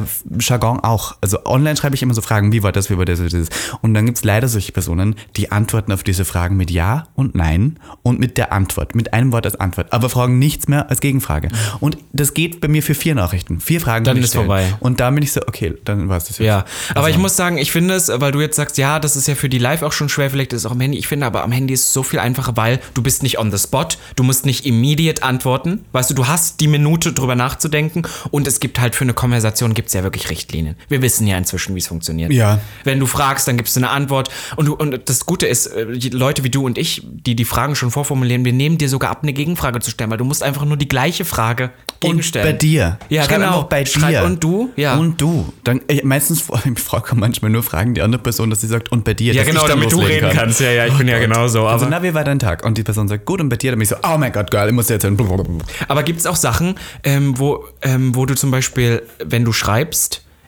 Online-Jargon auch. Also online schreibe ich immer so Fragen, wie war das, wie war das, wie war das. Und dann gibt es leider solche Personen, die antworten auf diese Fragen mit Ja und Nein und mit der Antwort, mit einem Wort als Antwort, aber fragen nichts mehr als Gegenfrage. Und das geht bei mir für vier Nachrichten. Vier Fragen. Dann ist stellen. vorbei. Und da bin ich so, okay, dann war es das jetzt. Ja, aber Also- ich muss sagen, ich finde es, weil du jetzt sagst, ja, das ist ja für die Live auch schon schwer, vielleicht ist es auch am Handy. Ich finde aber am Handy ist es so viel einfacher, weil du bist nicht on the spot, du musst nicht immediate antworten. Weißt du, du hast die Minute drüber nachzudenken und es gibt halt für eine Konversation gibt es ja wirklich Richtlinien. Wir wissen ja inzwischen, wie es funktioniert. Ja. Wenn du fragst, dann gibst du eine Antwort und, du, und das Gute ist, äh, Leute wie du und ich, die die Fragen schon vorformulieren, wir nehmen dir sogar ab, eine Gegenfrage zu stellen, weil du musst einfach nur die gleiche Frage Und gegenstellen. bei dir. Ja, Schreib genau. bei Schreib dir. und du, ja. Und du. Dann, äh, meistens, ich frage manchmal nur Fragen die andere Person, dass sie sagt, und bei dir. Ja, genau, ich damit du reden kann. kannst. Ja, ja, ich bin ja genauso. Aber Also, na, wie war dein Tag? Und die Person sagt, gut, und bei dir? Dann bin ich so, oh mein Gott, geil, ich muss erzählen. Blablabla. Aber gibt es auch Sachen, ähm, wo, ähm, wo du zum Beispiel, wenn du schreibst,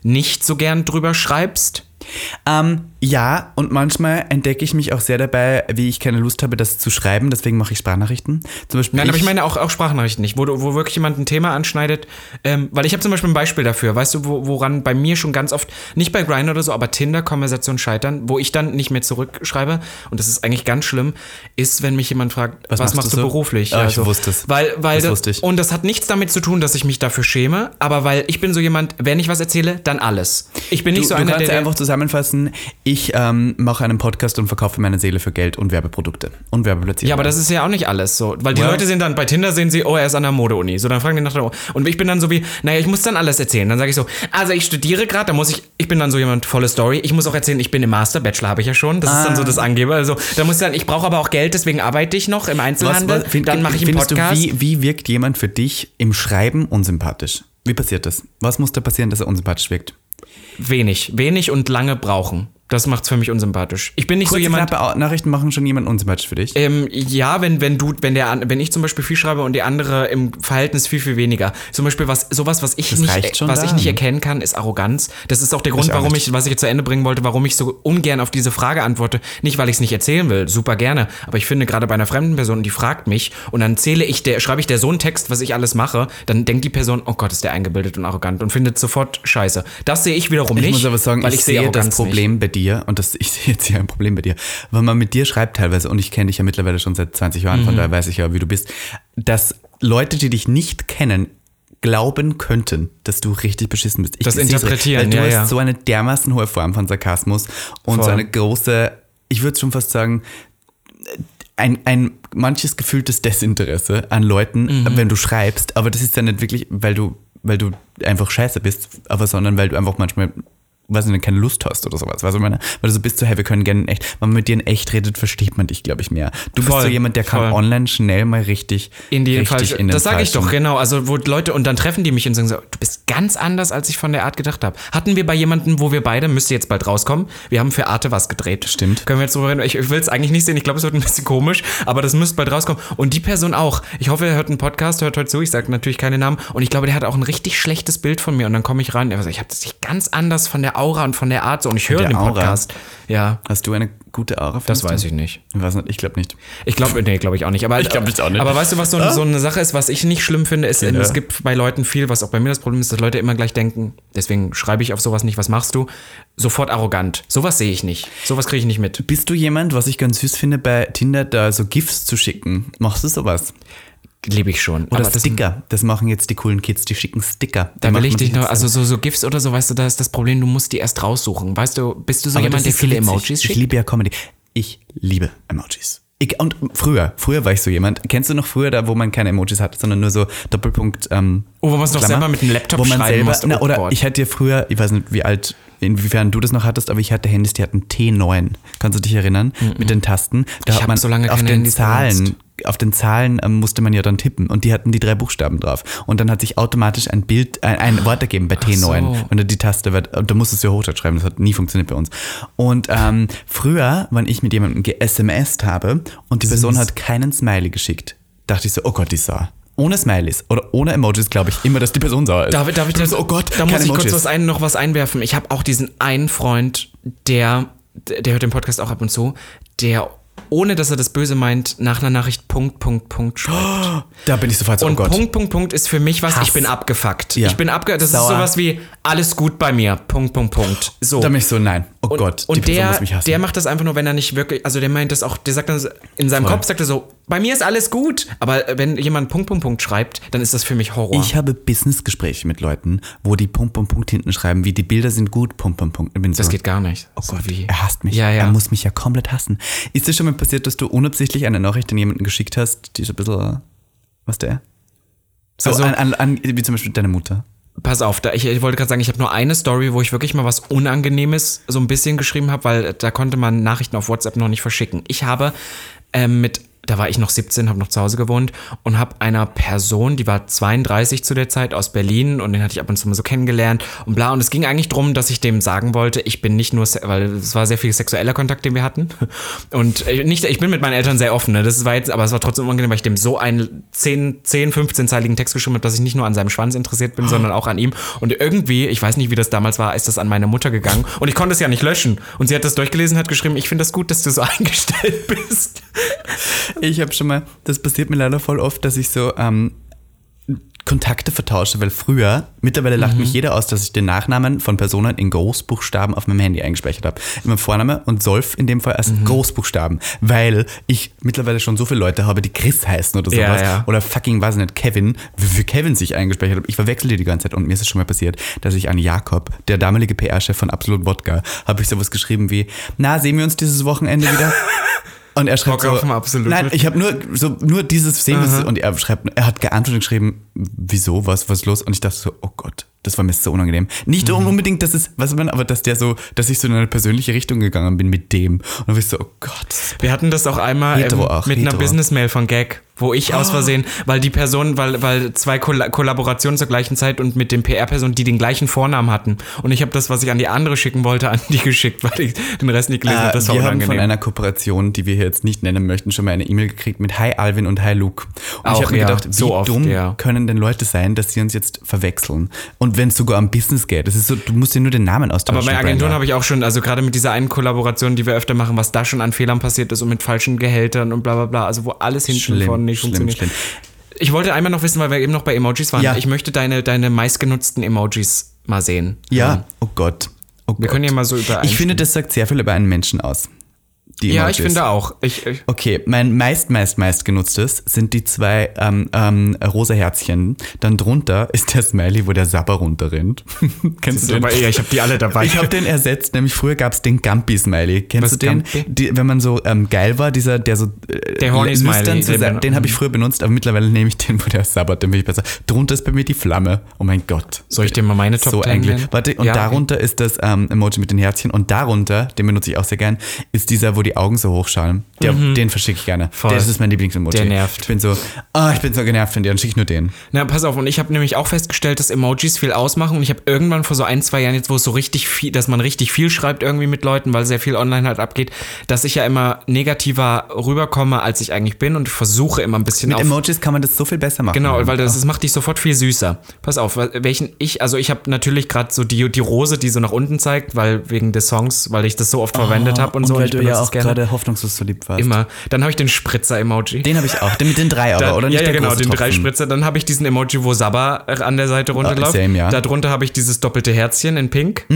nicht so gern drüber schreibst? Ähm, ja, und manchmal entdecke ich mich auch sehr dabei, wie ich keine Lust habe, das zu schreiben. Deswegen mache ich Sprachnachrichten. Zum Beispiel Nein, aber ich meine auch, auch Sprachnachrichten nicht, wo, wo wirklich jemand ein Thema anschneidet. Ähm, weil ich habe zum Beispiel ein Beispiel dafür, weißt du, wo, woran bei mir schon ganz oft, nicht bei Grindr oder so, aber Tinder-Konversationen scheitern, wo ich dann nicht mehr zurückschreibe, und das ist eigentlich ganz schlimm, ist, wenn mich jemand fragt, was, machst machst du so? beruflich? Ah, ich wusste es. Weil, weil Das das, wusste ich. Und das hat nichts damit zu tun, dass ich mich dafür schäme, aber weil ich bin so jemand, wenn ich was erzähle, dann alles. Ich bin Du, nicht so du einer, kannst der... einfach zusammenfassen, ich ähm, mache einen Podcast und verkaufe meine Seele für Geld und Werbeprodukte und Werbeplatzierung. Ja, aber das ist ja auch nicht alles so. Weil die Well- Leute sehen dann, bei Tinder sehen sie, oh, er ist an der Modeuni. So, dann fragen die nach der Und ich bin dann so wie, naja, ich muss dann alles erzählen. Dann sage ich so, also ich studiere gerade, da muss ich, ich bin dann so jemand, volle Story. Ich muss auch erzählen, ich bin im Master, Bachelor habe ich ja schon. Das ist dann so das Angeber. Also, da muss ich dann, ich brauche aber auch Geld, deswegen arbeite ich noch im Einzelhandel. find- dann mache ich einen Podcast. Du, wie, wie wirkt jemand für dich im Schreiben unsympathisch? Wie passiert das? Was muss da passieren, dass er unsympathisch wirkt? Wenig. Wenig und lange brauchen. Das macht's für mich unsympathisch. Ich bin nicht Kurze, so jemand. knappe Nachrichten machen schon jemanden unsympathisch für dich. Ähm, ja, wenn, wenn du, wenn der, wenn ich zum Beispiel viel schreibe und die andere im Verhältnis viel, viel weniger. Zum Beispiel was, sowas, was ich Das nicht, schon was ich dann. nicht erkennen kann, ist Arroganz. Das ist auch der Grund, auch warum nicht. ich, was ich jetzt zu Ende bringen wollte, warum ich so ungern auf diese Frage antworte. Nicht, weil ich es nicht erzählen will, super gerne. Aber ich finde, gerade bei einer fremden Person, die fragt mich und dann zähle ich der, schreibe ich der so einen Text, was ich alles mache, dann denkt die Person, oh Gott, ist der eingebildet und arrogant und findet sofort scheiße. Das sehe ich wiederum Ich nicht. muss aber sagen, weil ich, ich, sehe das Problem bei dir und das, ich sehe jetzt hier ein Problem bei dir, wenn man mit dir schreibt teilweise und ich kenne dich ja mittlerweile schon seit 20 Jahren, Mhm. von daher weiß ich ja, wie du bist, dass Leute, die dich nicht kennen, glauben könnten, dass du richtig beschissen bist. Ich Das so, Interpretieren, weil du ja, hast ja. so eine dermaßen hohe Form von Sarkasmus und so Voll. eine große, ich würde schon fast sagen, ein, ein manches gefühltes Desinteresse an Leuten, Mhm. wenn du schreibst, aber das ist dann nicht wirklich, weil du, weil du einfach scheiße bist, aber sondern weil du einfach manchmal weiß ich nicht, keine Lust hast oder sowas. Weißt du, meine? Weil du so bist so, hey, wir können gerne in echt, wenn man mit dir in echt redet, versteht man dich, glaube ich, mehr. Du bist Voll, so jemand, der kann voll. online schnell mal richtig In die richtig falsche. in den das sage ich doch, genau. Also, wo Leute, und dann treffen die mich und sagen so, du bist ganz anders, als ich von der Art gedacht habe. Hatten wir bei jemandem, wo wir beide, müsste jetzt bald rauskommen, wir haben für Arte was gedreht. Stimmt. Können wir jetzt drüber reden? Ich, ich will es eigentlich nicht sehen, ich glaube, es wird ein bisschen komisch, aber das müsste bald rauskommen. Und die Person auch. Ich hoffe, er hört einen Podcast, hört heute zu, ich sage natürlich keine Namen. Und ich glaube, der hat auch ein richtig schlechtes Bild von mir. Und dann komme ich rein, er ich habe das nicht ganz anders von der Aura und von der Art so. Und ich höre den Aura? Podcast. Ja, Hast du eine gute Aura? das findest du? weiß ich nicht. Ich weiß nicht, ich glaube nicht. Ich glaube, nee, glaube ich auch nicht. Aber, Ich glaub, ich auch nicht. Aber weißt du, was so, so eine Sache ist, was ich nicht schlimm finde, ist, Ja. es gibt bei Leuten viel, was auch bei mir das Problem ist, dass Leute immer gleich denken, deswegen schreibe ich auf sowas nicht, was machst du? Sofort arrogant. Sowas sehe ich nicht. Sowas kriege ich nicht mit. Bist du jemand, was ich ganz süß finde, bei Tinder da so GIFs zu schicken? Machst du sowas? Lebe ich schon. Oder aber das, Sticker. Das machen jetzt die coolen Kids, die schicken Sticker. da will ich dich noch, also so, so GIFs oder so, weißt du, da ist das Problem, du musst die erst raussuchen. Weißt du, bist du so Aber jemand, das der viele. Emojis Ich schickt? liebe ja Comedy. Ich liebe Emojis. Ich, und früher, früher war ich so jemand. Kennst du noch früher, da wo man keine Emojis hatte, sondern nur so Doppelpunkt. Ähm, Oh, wo man es noch selber mit einem Laptop wo man schreiben selber, musste. na, Oh oder Gott. ich hatte ja früher, ich weiß nicht, wie alt, inwiefern du das noch hattest, aber ich hatte Handys, die hatten T9. Kannst du dich erinnern? Mit den Tasten. Da Ich hat man so lange auf den Handys Zahlen, benutzt. Auf den Zahlen ähm, musste man ja dann tippen und die hatten die drei Buchstaben drauf. Und dann hat sich automatisch ein Bild, ein, ein Wort ergeben bei T9, so. wenn du die Taste, wird- und da musstest du ja Hochdeutsch schreiben, das hat nie funktioniert bei uns. Und ähm, früher, wenn ich mit jemandem ge-SMSt habe und die Person hat keinen Smiley geschickt, dachte ich so, oh Gott, die sauer. Ohne Smileys oder ohne Emojis glaube ich immer, dass die Person sauer ist. Darf, darf ich das? so, oh Gott, da muss ich kurz Emojis. was ein, noch was einwerfen. Ich habe auch diesen einen Freund, der, der hört den Podcast auch ab und zu, der ohne dass er das Böse meint, nach einer Nachricht Punkt, Punkt, Punkt schreibt. Da bin ich sofort so, oh Und Gott. Punkt, Punkt, Punkt ist für mich was, Hass. ich bin abgefuckt. Ja. Ich bin abge das Sauer. ist sowas wie, alles gut bei mir, Punkt, Punkt, Punkt. So. Da bin ich so, nein, oh Und, Gott, und der, muss mich hassen. der macht das einfach nur, wenn er nicht wirklich, also der meint das auch, der sagt dann so- in seinem Voll. Kopf, sagt er so, bei mir ist alles gut. Aber wenn jemand Punkt, Punkt, Punkt schreibt, dann ist das für mich Horror. ich habe Businessgespräche mit Leuten, wo die Punkt, Punkt, Punkt hinten schreiben, wie die Bilder sind gut, Punkt, Punkt, Punkt. Bin das so, geht gar nicht. Oh So Gott, wie- er hasst mich. Ja, ja. Er muss mich ja komplett hassen. Ist dir schon mal passiert, dass du unabsichtlich eine Nachricht an jemanden geschickt hast, die so ein bisschen, was der? So Also- an, an, an, wie zum Beispiel deine Mutter. Pass auf, da ich, ich wollte gerade sagen, ich habe nur eine Story, wo ich wirklich mal was Unangenehmes so ein bisschen geschrieben habe, weil da konnte man Nachrichten auf WhatsApp noch nicht verschicken. Ich habe ähm, mit, da war ich noch 17, habe noch zu Hause gewohnt und habe einer Person, die war 32 zu der Zeit aus Berlin und den hatte ich ab und zu mal so kennengelernt und bla. Und es ging eigentlich darum, dass ich dem sagen wollte, ich bin nicht nur, weil es war sehr viel sexueller Kontakt, den wir hatten. Und äh, nicht, ich bin mit meinen Eltern sehr offen, ne? das war jetzt, aber es war trotzdem unangenehm, weil ich dem so einen 10, 10 15-zeiligen Text geschrieben habe, dass ich nicht nur an seinem Schwanz interessiert bin, sondern auch an ihm. Und irgendwie, ich weiß nicht, wie das damals war, ist das an meine Mutter gegangen und ich konnte es ja nicht löschen. Und sie hat das durchgelesen, hat geschrieben, ich finde das gut, dass du so eingestellt bist. Ich habe schon mal, das passiert mir leider voll oft, dass ich so ähm, Kontakte vertausche, weil früher, mittlerweile lacht mich jeder aus, dass ich den Nachnamen von Personen in Großbuchstaben auf meinem Handy eingespeichert habe. Immer Vorname und Solf in dem Fall als Großbuchstaben, weil ich mittlerweile schon so viele Leute habe, die Chris heißen oder Ja, sowas. ja. Oder fucking, weiß ich nicht, Kevin, wie viel Kevin sich eingespeichert habe. Ich verwechsel die die ganze Zeit und mir ist es schon mal passiert, dass ich an Jakob, der damalige PR-Chef von Absolut Wodka, habe ich sowas geschrieben wie, na, sehen wir uns dieses Wochenende wieder? Und er schreibt auf so, Absolut. nein, ich habe nur so nur dieses sehen wir und er schreibt, er hat geantwortet und geschrieben, wieso, was, was ist los? Und ich dachte so, oh Gott, das war mir so unangenehm. Nicht Mhm. unbedingt, dass es, was man, aber dass der so, dass ich so in eine persönliche Richtung gegangen bin mit dem. Und dann war ich so, oh Gott. Wir hatten das auch einmal ähm, Hetero auch, mit einer hetero. Business-Mail von Gag, wo ich aus Versehen, weil die Person, weil, weil zwei Kolla Kollaborationen zur gleichen Zeit und mit den PR-Personen, die den gleichen Vornamen hatten. Und ich habe das, was ich an die andere schicken wollte, an die geschickt, weil ich den Rest nicht gelesen habe. Äh, Das war wir haben unangenehm. von einer Kooperation, die wir hier jetzt nicht nennen möchten, schon mal eine E-Mail gekriegt mit Hi Alvin und Hi Luke. Und Auch, ich habe mir ja, gedacht, wie so oft, dumm ja. können denn Leute sein, dass sie uns jetzt verwechseln? Und wenn es sogar um Business geht, das ist so, du musst dir nur den Namen austauschen. Aber bei Agenturen habe ich auch schon, also gerade mit dieser einen Kollaboration, die wir öfter machen, was da schon an Fehlern passiert ist und mit falschen Gehältern und bla bla bla, also wo alles hinten und vorne nicht schlimm, funktioniert. schlimm. Ich wollte einmal noch wissen, weil wir eben noch bei Emojis waren. Ja. Ich möchte deine, deine meistgenutzten Emojis mal sehen. Ja, oh Gott. Oh Wir Gott. können ja mal so über Ich finde, das sagt sehr viel über einen Menschen aus. Die Ja, Emojis. ich finde auch. Ich, ich, Okay, mein meist, meist, meist genutztes sind die zwei ähm, ähm, rosa Herzchen. Dann drunter ist der Smiley, wo der Sabber runterrennt. Kennst du den? aber, ja, ich habe die alle dabei. Ich habe den ersetzt, nämlich früher gab es den Gampi-Smiley. Kennst Was du den? Die, wenn man so ähm, geil war, dieser, der so äh, Der Horny lüstern Smiley, zu den den habe ich früher benutzt, aber mittlerweile nehme ich den, wo der sabbert, den bin ich besser. Drunter ist bei mir die Flamme. Oh mein Gott. Soll ich dir mal meine Top so 10 eigentlich. Warte, und Ja, darunter ist das ähm, Emoji mit den Herzchen und darunter, den benutze ich auch sehr gern, ist dieser, wo die Augen so hochschauen. Der, Den verschicke ich gerne. Mhm. Voll. Das ist mein Lieblingsemoji. Der nervt. Ich bin so, ah, ich bin so genervt von dir, dann schicke ich nur den. Na, pass auf, und ich habe nämlich auch festgestellt, dass Emojis viel ausmachen und ich habe irgendwann vor so ein, zwei Jahren jetzt, wo es so richtig viel, dass man richtig viel schreibt irgendwie mit Leuten, weil sehr viel online halt abgeht, dass ich ja immer negativer rüberkomme, als ich eigentlich bin und ich versuche immer ein bisschen Mit auf Emojis kann man das so viel besser machen. Genau, weil das, das macht dich sofort viel süßer. Pass auf, welchen ich, also ich habe natürlich gerade so die, die Rose, die so nach unten zeigt, weil wegen des Songs, weil ich das so oft verwendet habe und, so. Ah, weil ich du benutze ja auch gerade hoffnungslos verliebt warst. immer. Dann habe ich den Spritzer-Emoji. Den habe ich auch, den mit den drei aber, Dann, oder? ja, Nicht ja, der genau, den drei Tropfen. Spritzer. Dann habe ich diesen Emoji, wo Sabba an der Seite runterläuft. same, ja. Darunter habe ich dieses doppelte Herzchen in Pink.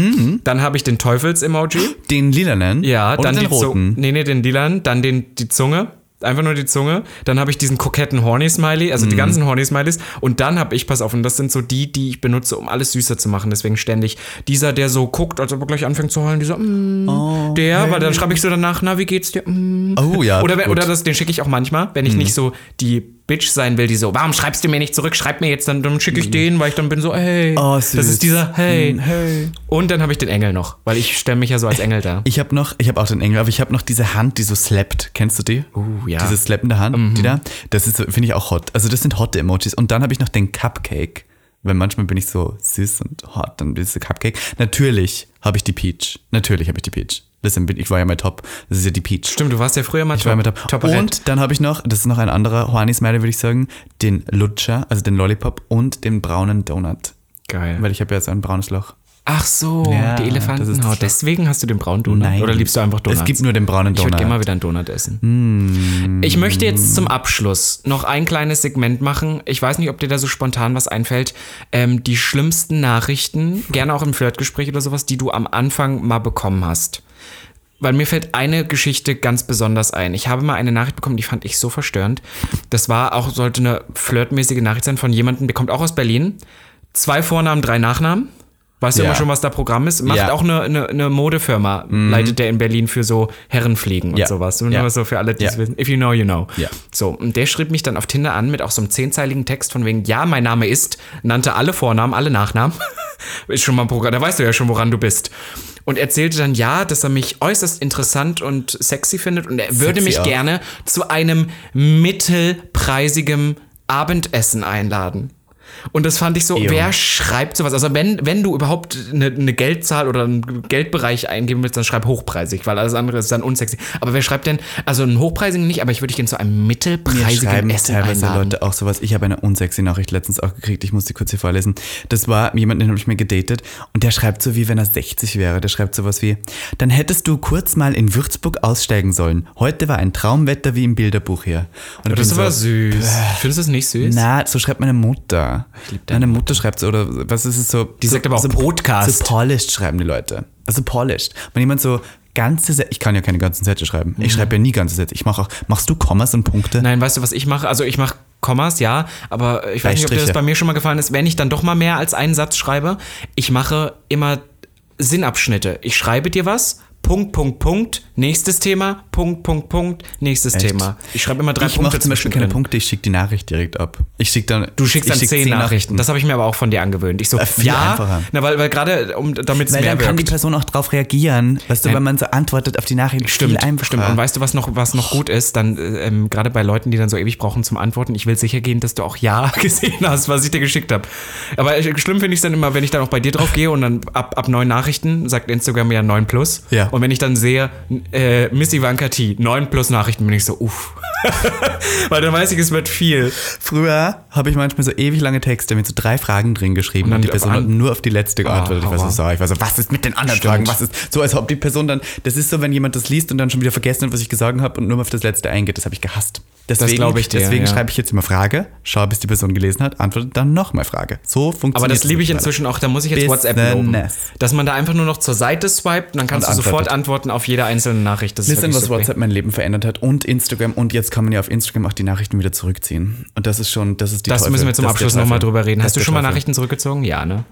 Dann habe ich den Teufels-Emoji. Den lilanen? Ja, oder dann den roten? Nee, nee, den lilan. Dann den, die Zunge. Einfach nur die Zunge. Dann habe ich diesen koketten Horny-Smiley, also Mhm. die ganzen Horny-Smileys. Und dann habe ich, pass auf, und das sind so die, die ich benutze, um alles süßer zu machen. Deswegen ständig dieser, der so guckt, als ob er gleich anfängt zu heulen, dieser, mm, der, weil dann schreibe ich so danach, na, wie geht's dir? Mm. Oh ja. Oder, wenn, oder das, den schicke ich auch manchmal, wenn ich nicht so die Bitch sein will, die so, warum schreibst du mir nicht zurück? Schreib mir jetzt, dann, dann schicke ich den, weil ich dann bin so, hey. Oh, das süß. ist dieser, hey. Mm, hey. Und dann habe ich den Engel noch, weil ich stelle mich ja so als Engel da. Ich habe noch, ich habe auch den Engel, aber ich habe noch diese Hand, die so slappt. Kennst du die? Uh, ja. Diese slappende Hand, Mhm. die da. Das ist, finde ich auch hot. Also das sind hotte Emojis. Und dann habe ich noch den Cupcake. Weil manchmal bin ich so süß und hot, dann diese Cupcake. Natürlich habe ich die Peach. Natürlich habe ich die Peach. Listen, ich war ja mal top. Das ist ja die Peach. Stimmt, du warst ja früher mal Ich war ja mal top. Top und dann habe ich noch, das ist noch ein anderer Horny-Smiley, würde ich sagen, den Lutscher, also den Lollipop und den braunen Donut. Geil. Weil ich habe ja so ein braunes Loch. Ach so, Ja, die Elefantenhaut. das- Deswegen hast du den braunen Donut. Oder liebst du einfach Donuts? Es gibt nur den braunen ich würde Donut. gerne mal wieder einen Donut essen. Ich möchte jetzt zum Abschluss noch ein kleines Segment machen. Ich weiß nicht, ob dir da so spontan was einfällt. Ähm, die schlimmsten Nachrichten, gerne auch im Flirtgespräch oder sowas, die du am Anfang mal bekommen hast. Weil mir fällt eine Geschichte ganz besonders ein. Ich habe mal eine Nachricht bekommen, die fand ich so verstörend. Das war auch, sollte eine flirtmäßige Nachricht sein von jemandem, der kommt auch aus Berlin. Zwei Vornamen, drei Nachnamen. Weißt du Ja. immer schon, was da Programm ist? Macht Ja. Mhm. auch eine, eine, eine Modefirma, leitet der in Berlin für so Herrenfliegen und Ja. sowas. Und Ja. so für alle, die es wissen. If you know, you know. So, und der schrieb mich dann auf Tinder an mit auch so einem zehnzeiligen Text von wegen, ja, mein Name ist, nannte alle Vornamen, alle Nachnamen. ist schon mal ein Programm, da weißt du ja schon, woran du bist. Und erzählte dann, ja, dass er mich äußerst interessant und sexy findet und er würde Sexy mich auch. gerne zu einem mittelpreisigem Abendessen einladen. Und das fand ich so, Ew. wer schreibt sowas? Also wenn, wenn du überhaupt eine, eine Geldzahl oder einen Geldbereich eingeben willst, dann schreib hochpreisig, weil alles andere ist dann unsexy. Aber wer schreibt denn, also einen hochpreisigen nicht, aber ich würde dich gerne zu einem Mir mittelpreisigen schreiben Essen teilweise einladen. Leute auch sowas. Ich habe eine unsexy Nachricht letztens auch gekriegt. Ich muss die kurz hier vorlesen. Das war jemand, den habe ich mir gedatet. Und der schreibt so, wie wenn er 60 wäre. Der schreibt sowas wie, dann hättest du kurz mal in Würzburg aussteigen sollen. Heute war ein Traumwetter wie im Bilderbuch hier. Und Das ist bin aber so, süß. Findest du das nicht süß? Na, so schreibt meine Mutter. Deine meine Mutter schreibt so, oder was ist es so? Die so, sagt aber auch so, Podcast. So polished schreiben die Leute. Also polished. Wenn jemand so ganze Sätze, ich kann ja keine ganzen Sätze schreiben. Ich schreibe ja nie ganze Sätze. Ich mache auch, machst du Kommas und Punkte? Mhm. Nein, weißt du, was ich mache? Also ich mache Kommas, ja, aber ich weiß nicht, ob dir das bei mir schon mal gefallen ist. Wenn ich dann doch mal mehr als einen Satz schreibe, ich mache immer Sinnabschnitte. Ich schreibe dir was, Punkt, Punkt, Punkt, nächstes Thema, Punkt, Punkt, Punkt, nächstes Echt? Thema. Ich schreibe immer drei ich Punkte mache zum Beispiel keine. Punkte, ich schicke die Nachricht direkt ab. Ich schicke dann. Du schickst dann ich zehn, schick Nachrichten. Das habe ich mir aber auch von dir angewöhnt. Ich so, Äh, ja, einfacher. na, weil, weil gerade, um, damit es Weil mehr dann kann die wirkt. Person auch drauf reagieren. Weißt du, Ja. wenn man so antwortet auf die Nachricht, Stimmt, stimmt. Und weißt du, was noch, was noch gut ist? Dann, äh, ähm, gerade bei Leuten, die dann so ewig brauchen zum Antworten, ich will sicher gehen, dass du auch Ja gesehen hast, was ich dir geschickt habe. Aber äh, schlimm finde ich es dann immer, wenn ich dann auch bei dir drauf gehe und dann ab, ab neun Nachrichten sagt Instagram ja 9 plus. Ja. Und wenn ich dann sehe, äh, Miss Ivanka T, 9 plus Nachrichten, bin ich so, uff. Weil dann weiß ich, es wird viel. Früher habe ich manchmal so ewig lange Texte mit so drei Fragen drin geschrieben Und und, die Person hat nur auf die letzte geantwortet. ich war so. Ich war so, was ist mit den anderen Stimmt. Fragen? Was ist so, als ob die Person dann, das ist so, wenn jemand das liest und dann schon wieder vergessen hat, was ich gesagt habe und nur auf das letzte eingeht. Das habe ich gehasst. Deswegen, glaub ich dir, deswegen ja. schreibe ich jetzt immer Frage, schaue, bis die Person gelesen hat, antwortet dann nochmal Frage. So funktioniert Aber das liebe ich inzwischen auch, da muss ich jetzt. WhatsApp loben. Dass man da einfach nur noch zur Seite swiped und dann kannst Und du sofort sofort antworten auf jede einzelne Nachricht. Das wirklich was super. WhatsApp mein Leben verändert hat und Instagram und jetzt kann man ja auf Instagram auch die Nachrichten wieder zurückziehen. Und das ist schon, das ist die Das Teufel. müssen wir zum Abschluss nochmal drüber reden. Das Hast du schon mal. Nachrichten zurückgezogen? Ja, ne?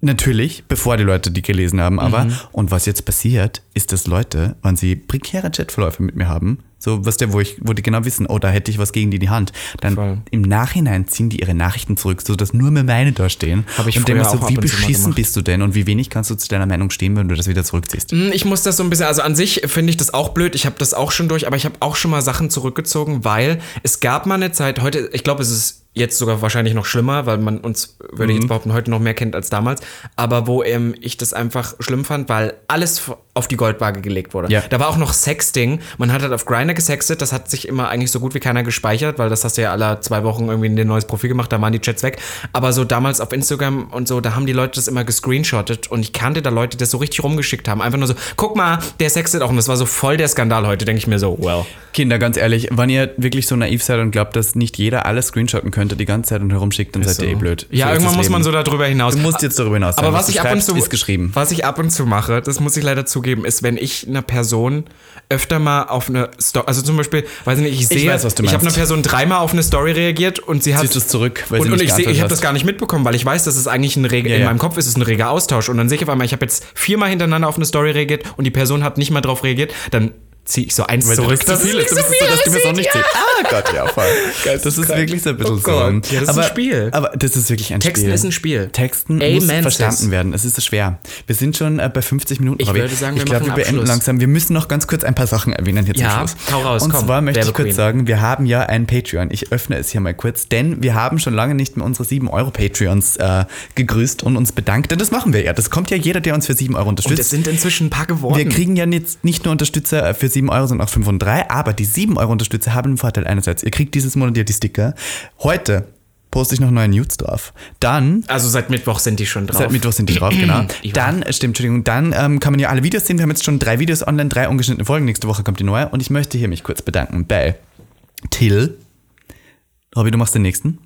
Natürlich, bevor die Leute die gelesen haben, aber Mhm. und was jetzt passiert, ist, dass Leute, wenn sie prekäre Chatverläufe mit mir haben, so was der, wo ich, wo die genau wissen, oh, da hätte ich was gegen die in die Hand, dann Voll. im Nachhinein ziehen die ihre Nachrichten zurück, sodass nur mehr meine da stehen. Hab ich und mir so, wie beschissen bist du denn und wie wenig kannst du zu deiner Meinung stehen, wenn du das wieder zurückziehst? Hm, Ich muss das so ein bisschen, also an sich finde ich das auch blöd. Ich habe das auch schon durch, aber ich habe auch schon mal Sachen zurückgezogen, weil es gab mal eine Zeit, heute, ich glaube, es ist jetzt sogar wahrscheinlich noch schlimmer, weil man uns, würde ich Mhm. jetzt behaupten, heute noch mehr kennt als damals, aber wo ähm, ich das einfach schlimm fand, weil alles auf die Goldwaage gelegt wurde. Ja. Da war auch noch Sexting. Man hat halt auf Grindr gesextet, das hat sich immer eigentlich so gut wie keiner gespeichert, weil das hast du ja alle zwei Wochen irgendwie ein neues Profil gemacht, da waren die Chats weg. Aber so damals auf Instagram und so, da haben die Leute das immer gescreenshottet und ich kannte da Leute, die das so richtig rumgeschickt haben. Einfach nur so, guck mal, der sextet auch und das war so voll der Skandal heute, denke ich mir so, well. Kinder, ganz ehrlich, wenn ihr wirklich so naiv seid und glaubt, dass nicht jeder alles screenshotten könnte die ganze Zeit und herumschickt, dann seid ihr eh blöd. Ja, So ist irgendwann muss man so darüber hinaus. Du musst jetzt darüber hinaus sein. Aber was du ich ab und zu ist geschrieben. was ich ab und zu mache, das muss ich leider zugeben, ist, wenn ich eine Person öfter mal auf eine Story, also zum Beispiel, weiß ich nicht, ich sehe, weiß, du ich habe eine. Person dreimal auf eine Story reagiert und sie hat Ziehst du es zurück, weil sie und, und ich sehe, ich habe das gar nicht mitbekommen, weil ich weiß, dass es eigentlich ein rege, Ja, in ja. meinem Kopf ist es ein reger Austausch und dann sehe ich auf einmal, ich habe jetzt viermal hintereinander auf eine Story reagiert und die Person hat nicht mal drauf reagiert, dann ziehe ich so eins Weil zurück. das zu viel ist, nicht du bist so, dass die Person nicht sieht. Ah Gott, ja, voll. Das ist Geisteskrank. wirklich so ein bisschen Oh Gott. so. Ja, das ist aber, ein Spiel. Aber das ist wirklich ein Texten Spiel. ist ein Spiel. Texten Amen, muss verstanden werden. Es ist so schwer. Wir sind schon äh, bei 50 Minuten. Ich Robby. würde sagen, wir ich glaube, wir machen beenden Abschluss. langsam. Wir müssen noch ganz kurz ein paar Sachen erwähnen hier Ja, zum Schluss. hau raus, Und komm, zwar möchte ich kurz sagen, wir haben ja ein Patreon. Ich öffne es hier mal kurz, denn wir haben schon lange nicht mehr unsere 7 Euro Patreons äh, gegrüßt und uns bedankt. Denn das machen wir ja. Das kommt ja jeder, der uns für 7 Euro Und es unterstützt. sind inzwischen ein paar geworden. Wir kriegen ja nicht, nicht nur Unterstützer für 7 Euro, sondern auch 5 und 3, aber die 7 Euro Unterstützer haben einen Vorteil einerseits. Ihr kriegt dieses Monat ja die Sticker. Heute poste ich noch neue Nudes drauf. Dann also seit Mittwoch sind die schon drauf. Seit Mittwoch sind die drauf, genau. Dann, stimmt, Entschuldigung, dann ähm, kann man ja alle Videos sehen. Wir haben jetzt schon drei Videos online, drei ungeschnittene Folgen. Nächste Woche kommt die neue. Und ich möchte hier mich kurz bedanken bei Till. Robby, du machst den nächsten.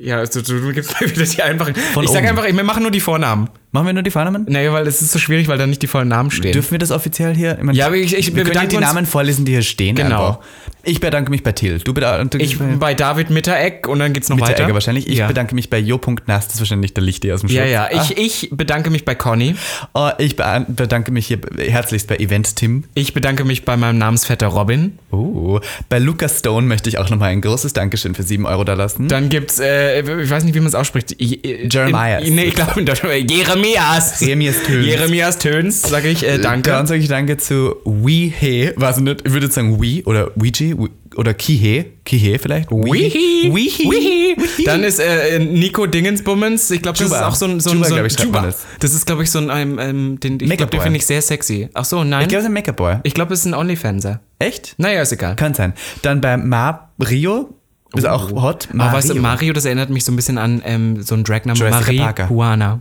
Ja, also du, gibst mir wieder die einfachen. Von ich sag oben. einfach, wir machen nur die Vornamen. Machen wir nur die Vornamen? Naja, weil es ist so schwierig, weil da nicht die vollen Namen stehen. Dürfen wir das offiziell hier? Ich meine, Ja, aber ich- ich- wir ja bedanken die Namen vorlesen, die hier stehen. Genau. Einfach. Ich bedanke mich bei Till. Du bedankst ich bei David Mitteregg und dann geht's noch mit der weiter. Wahrscheinlich. Ich ja. bedanke mich bei Jo.Nass, das ist wahrscheinlich der Licht aus dem Ja, Schutz. ja. Ich, ich bedanke mich bei Conny. Oh, ich be- bedanke mich hier herzlichst bei Event Tim. Ich bedanke mich bei meinem Namensvetter Robin. Oh, bei Lucas Stone möchte ich auch nochmal ein großes Dankeschön für 7 Euro da lassen. Dann gibt's, äh, ich weiß nicht, wie man es ausspricht. Je- Jeremias. In, nee, ich glaube in Deutschland. Jeremias. Jeremias Töns. Jeremias Töns, sage ich. Äh, danke. Dann sage ich Danke zu Wehe, ich nicht, ich würde jetzt sagen We oder Ouija oder Kihe, Kihe vielleicht. Wihi. Wihi. Dann ist äh, Nico Dingensbummens. Ich glaube, das Juba. ist auch so ein. So ein, Juba, so ein ich, Juba. das. Das ist, glaube ich, so ein. Ähm, ähm, den, ich glaube, den finde ich sehr sexy. Ach so, nein. Ich glaube, es ist ein Make-up-Boy. Ich glaube, es ist ein Onlyfanser. Echt? Naja, ist egal. Kann sein. Dann bei Mario, ist auch hot. Aber weißt du, Mario, das erinnert mich so ein bisschen an ähm, so einen Dragname Jurassic Marie Parker. Juana.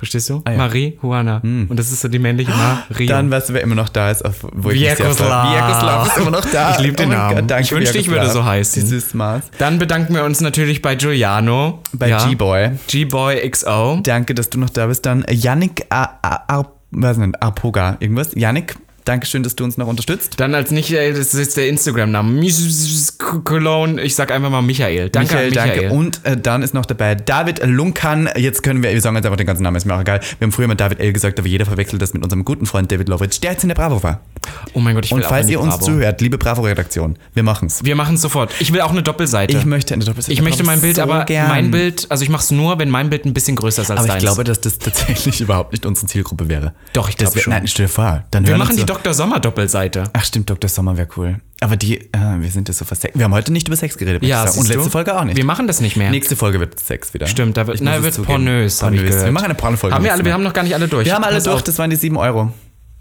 Verstehst du? ja. Marie Juana. Und das ist so die männliche Marie. Dann weißt du, wer immer noch da ist, auf, wo ich Vyacheslav. freue. Vyacheslav ist immer noch da. Ich lieb den mein Namen. Gott, danke, Ich wünschte, ich würde so heißen. Dieses Maß. Dann bedanken wir uns natürlich bei Giuliano. Bei Ja. G-Boy. G-Boy XO. Danke, dass du noch da bist. Dann Yannick Ar Ar Ar weiß nicht, Arpoga, irgendwas. Yannick, Dankeschön, dass du uns noch unterstützt. Dann als nicht, das ist der Instagram-Name. Cologne. Ich sag einfach mal Michael. Danke Michael, Michael. danke. Und äh, dann ist noch dabei David Lunkan. Jetzt können wir, wir sagen jetzt einfach den ganzen Namen, ist mir auch egal. Wir haben früher mal David L. gesagt, aber jeder verwechselt das mit unserem guten Freund David Lovitch, der jetzt in der Bravo war. Oh mein Gott, ich will Und falls ihr uns Bravo. zuhört, liebe Bravo-Redaktion, wir machen's. Wir machen es sofort. Ich will auch eine Doppelseite. Ich möchte eine Doppelseite. Ich möchte mein Bild, so aber gern. mein Bild, also ich mache es nur, wenn mein Bild ein bisschen größer ist als Aber ich deins. glaube, dass das tatsächlich überhaupt nicht unsere Zielgruppe wäre. Doch, ich Das glaube schon. Nein, stell dir vor. Dann wir machen die so- Dr. Sommer Doppelseite. Ach stimmt, Dr. Sommer wäre cool. Aber die, äh, wir sind ja so versext. Wir haben heute nicht über Sex geredet. ich sagen. Und letzte du? Folge auch nicht. Wir machen das nicht mehr. Nächste Folge wird Sex wieder. Stimmt, da wird, Ich na, wird zugeben. pornös, hab ich Pornös. gehört. Wir machen eine Pornofolge. Haben wir alle, wir haben noch gar nicht alle durch. wir haben alle Pass durch, auf. das waren die 7 Euro.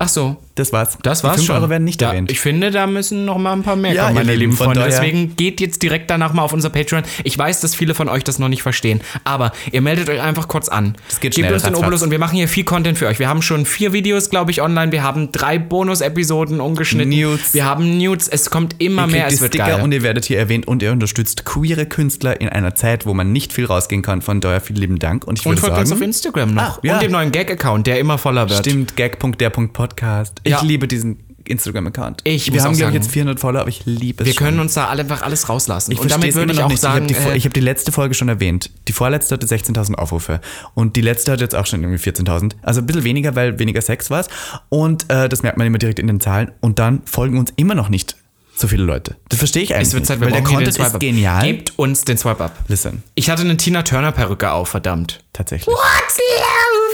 Ach so. Das war's. Das war's die 5 schon. Euro werden nicht da, erwähnt. Ich finde, da müssen noch mal ein paar mehr Ja, kommen, meine Lieben, Freunde. Deswegen geht jetzt direkt danach mal auf unser Patreon. Ich weiß, dass viele von euch das noch nicht verstehen, aber ihr meldet euch einfach kurz an. Das geht Gebt schnell, uns den. Obolus und wir machen hier viel Content für euch. Wir haben schon vier Videos, glaube ich, online. Wir haben drei Bonus-Episoden ungeschnitten. Nudes. Wir haben Nudes. Es kommt immer Ihr mehr. Es wird Sticker geil. und ihr werdet hier erwähnt und ihr unterstützt queere Künstler in einer Zeit, wo man nicht viel rausgehen kann. Von daher vielen lieben Dank. Und ich und würde folgt uns auf sagen, Instagram noch. Ach, ja. Und dem neuen Gag-Account, der immer voller wird. stimmt, gag.der.pod Podcast. Ich Ja. liebe diesen Instagram-Account. Ich Wir haben, glaube ich, jetzt 400 Follower, aber ich liebe es Wir schon. können uns da alle einfach alles rauslassen. Ich und damit würde ich auch nicht. sagen, ich habe die, äh, hab die letzte Folge schon erwähnt. Die vorletzte hatte 16.000 Aufrufe. Und die letzte hat jetzt auch schon irgendwie 14.000. Also ein bisschen weniger, weil weniger Sex war es. Und äh, das merkt man immer direkt in den Zahlen. Und dann folgen uns immer noch nicht so viele Leute. Das verstehe ich eigentlich es wird. Zeit, weil der Content den ist genial. Gebt uns den Swipe-Up. Listen, Ich hatte eine Tina Turner Perücke auf, verdammt. tatsächlich. What's love?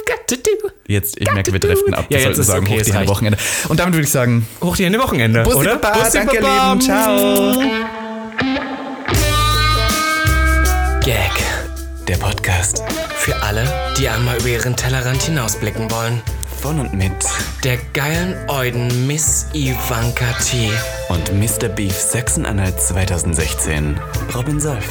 Jetzt, ich merke, wir driften ab. Ja, jetzt ist sagen, okay, hoch es die Hände. Wochenende. Und damit würde ich sagen, Hoch die Hände Wochenende, Bussi oder? Baba, Bussi danke, Baba. Lieben. Ciao. Gag. Der Podcast Für alle, die einmal über ihren Tellerrand hinausblicken wollen. von und mit Der geilen Euden Miss Ivanka T. und Mr. Beef Sachsen-Anhalt 2016. Robin Solf.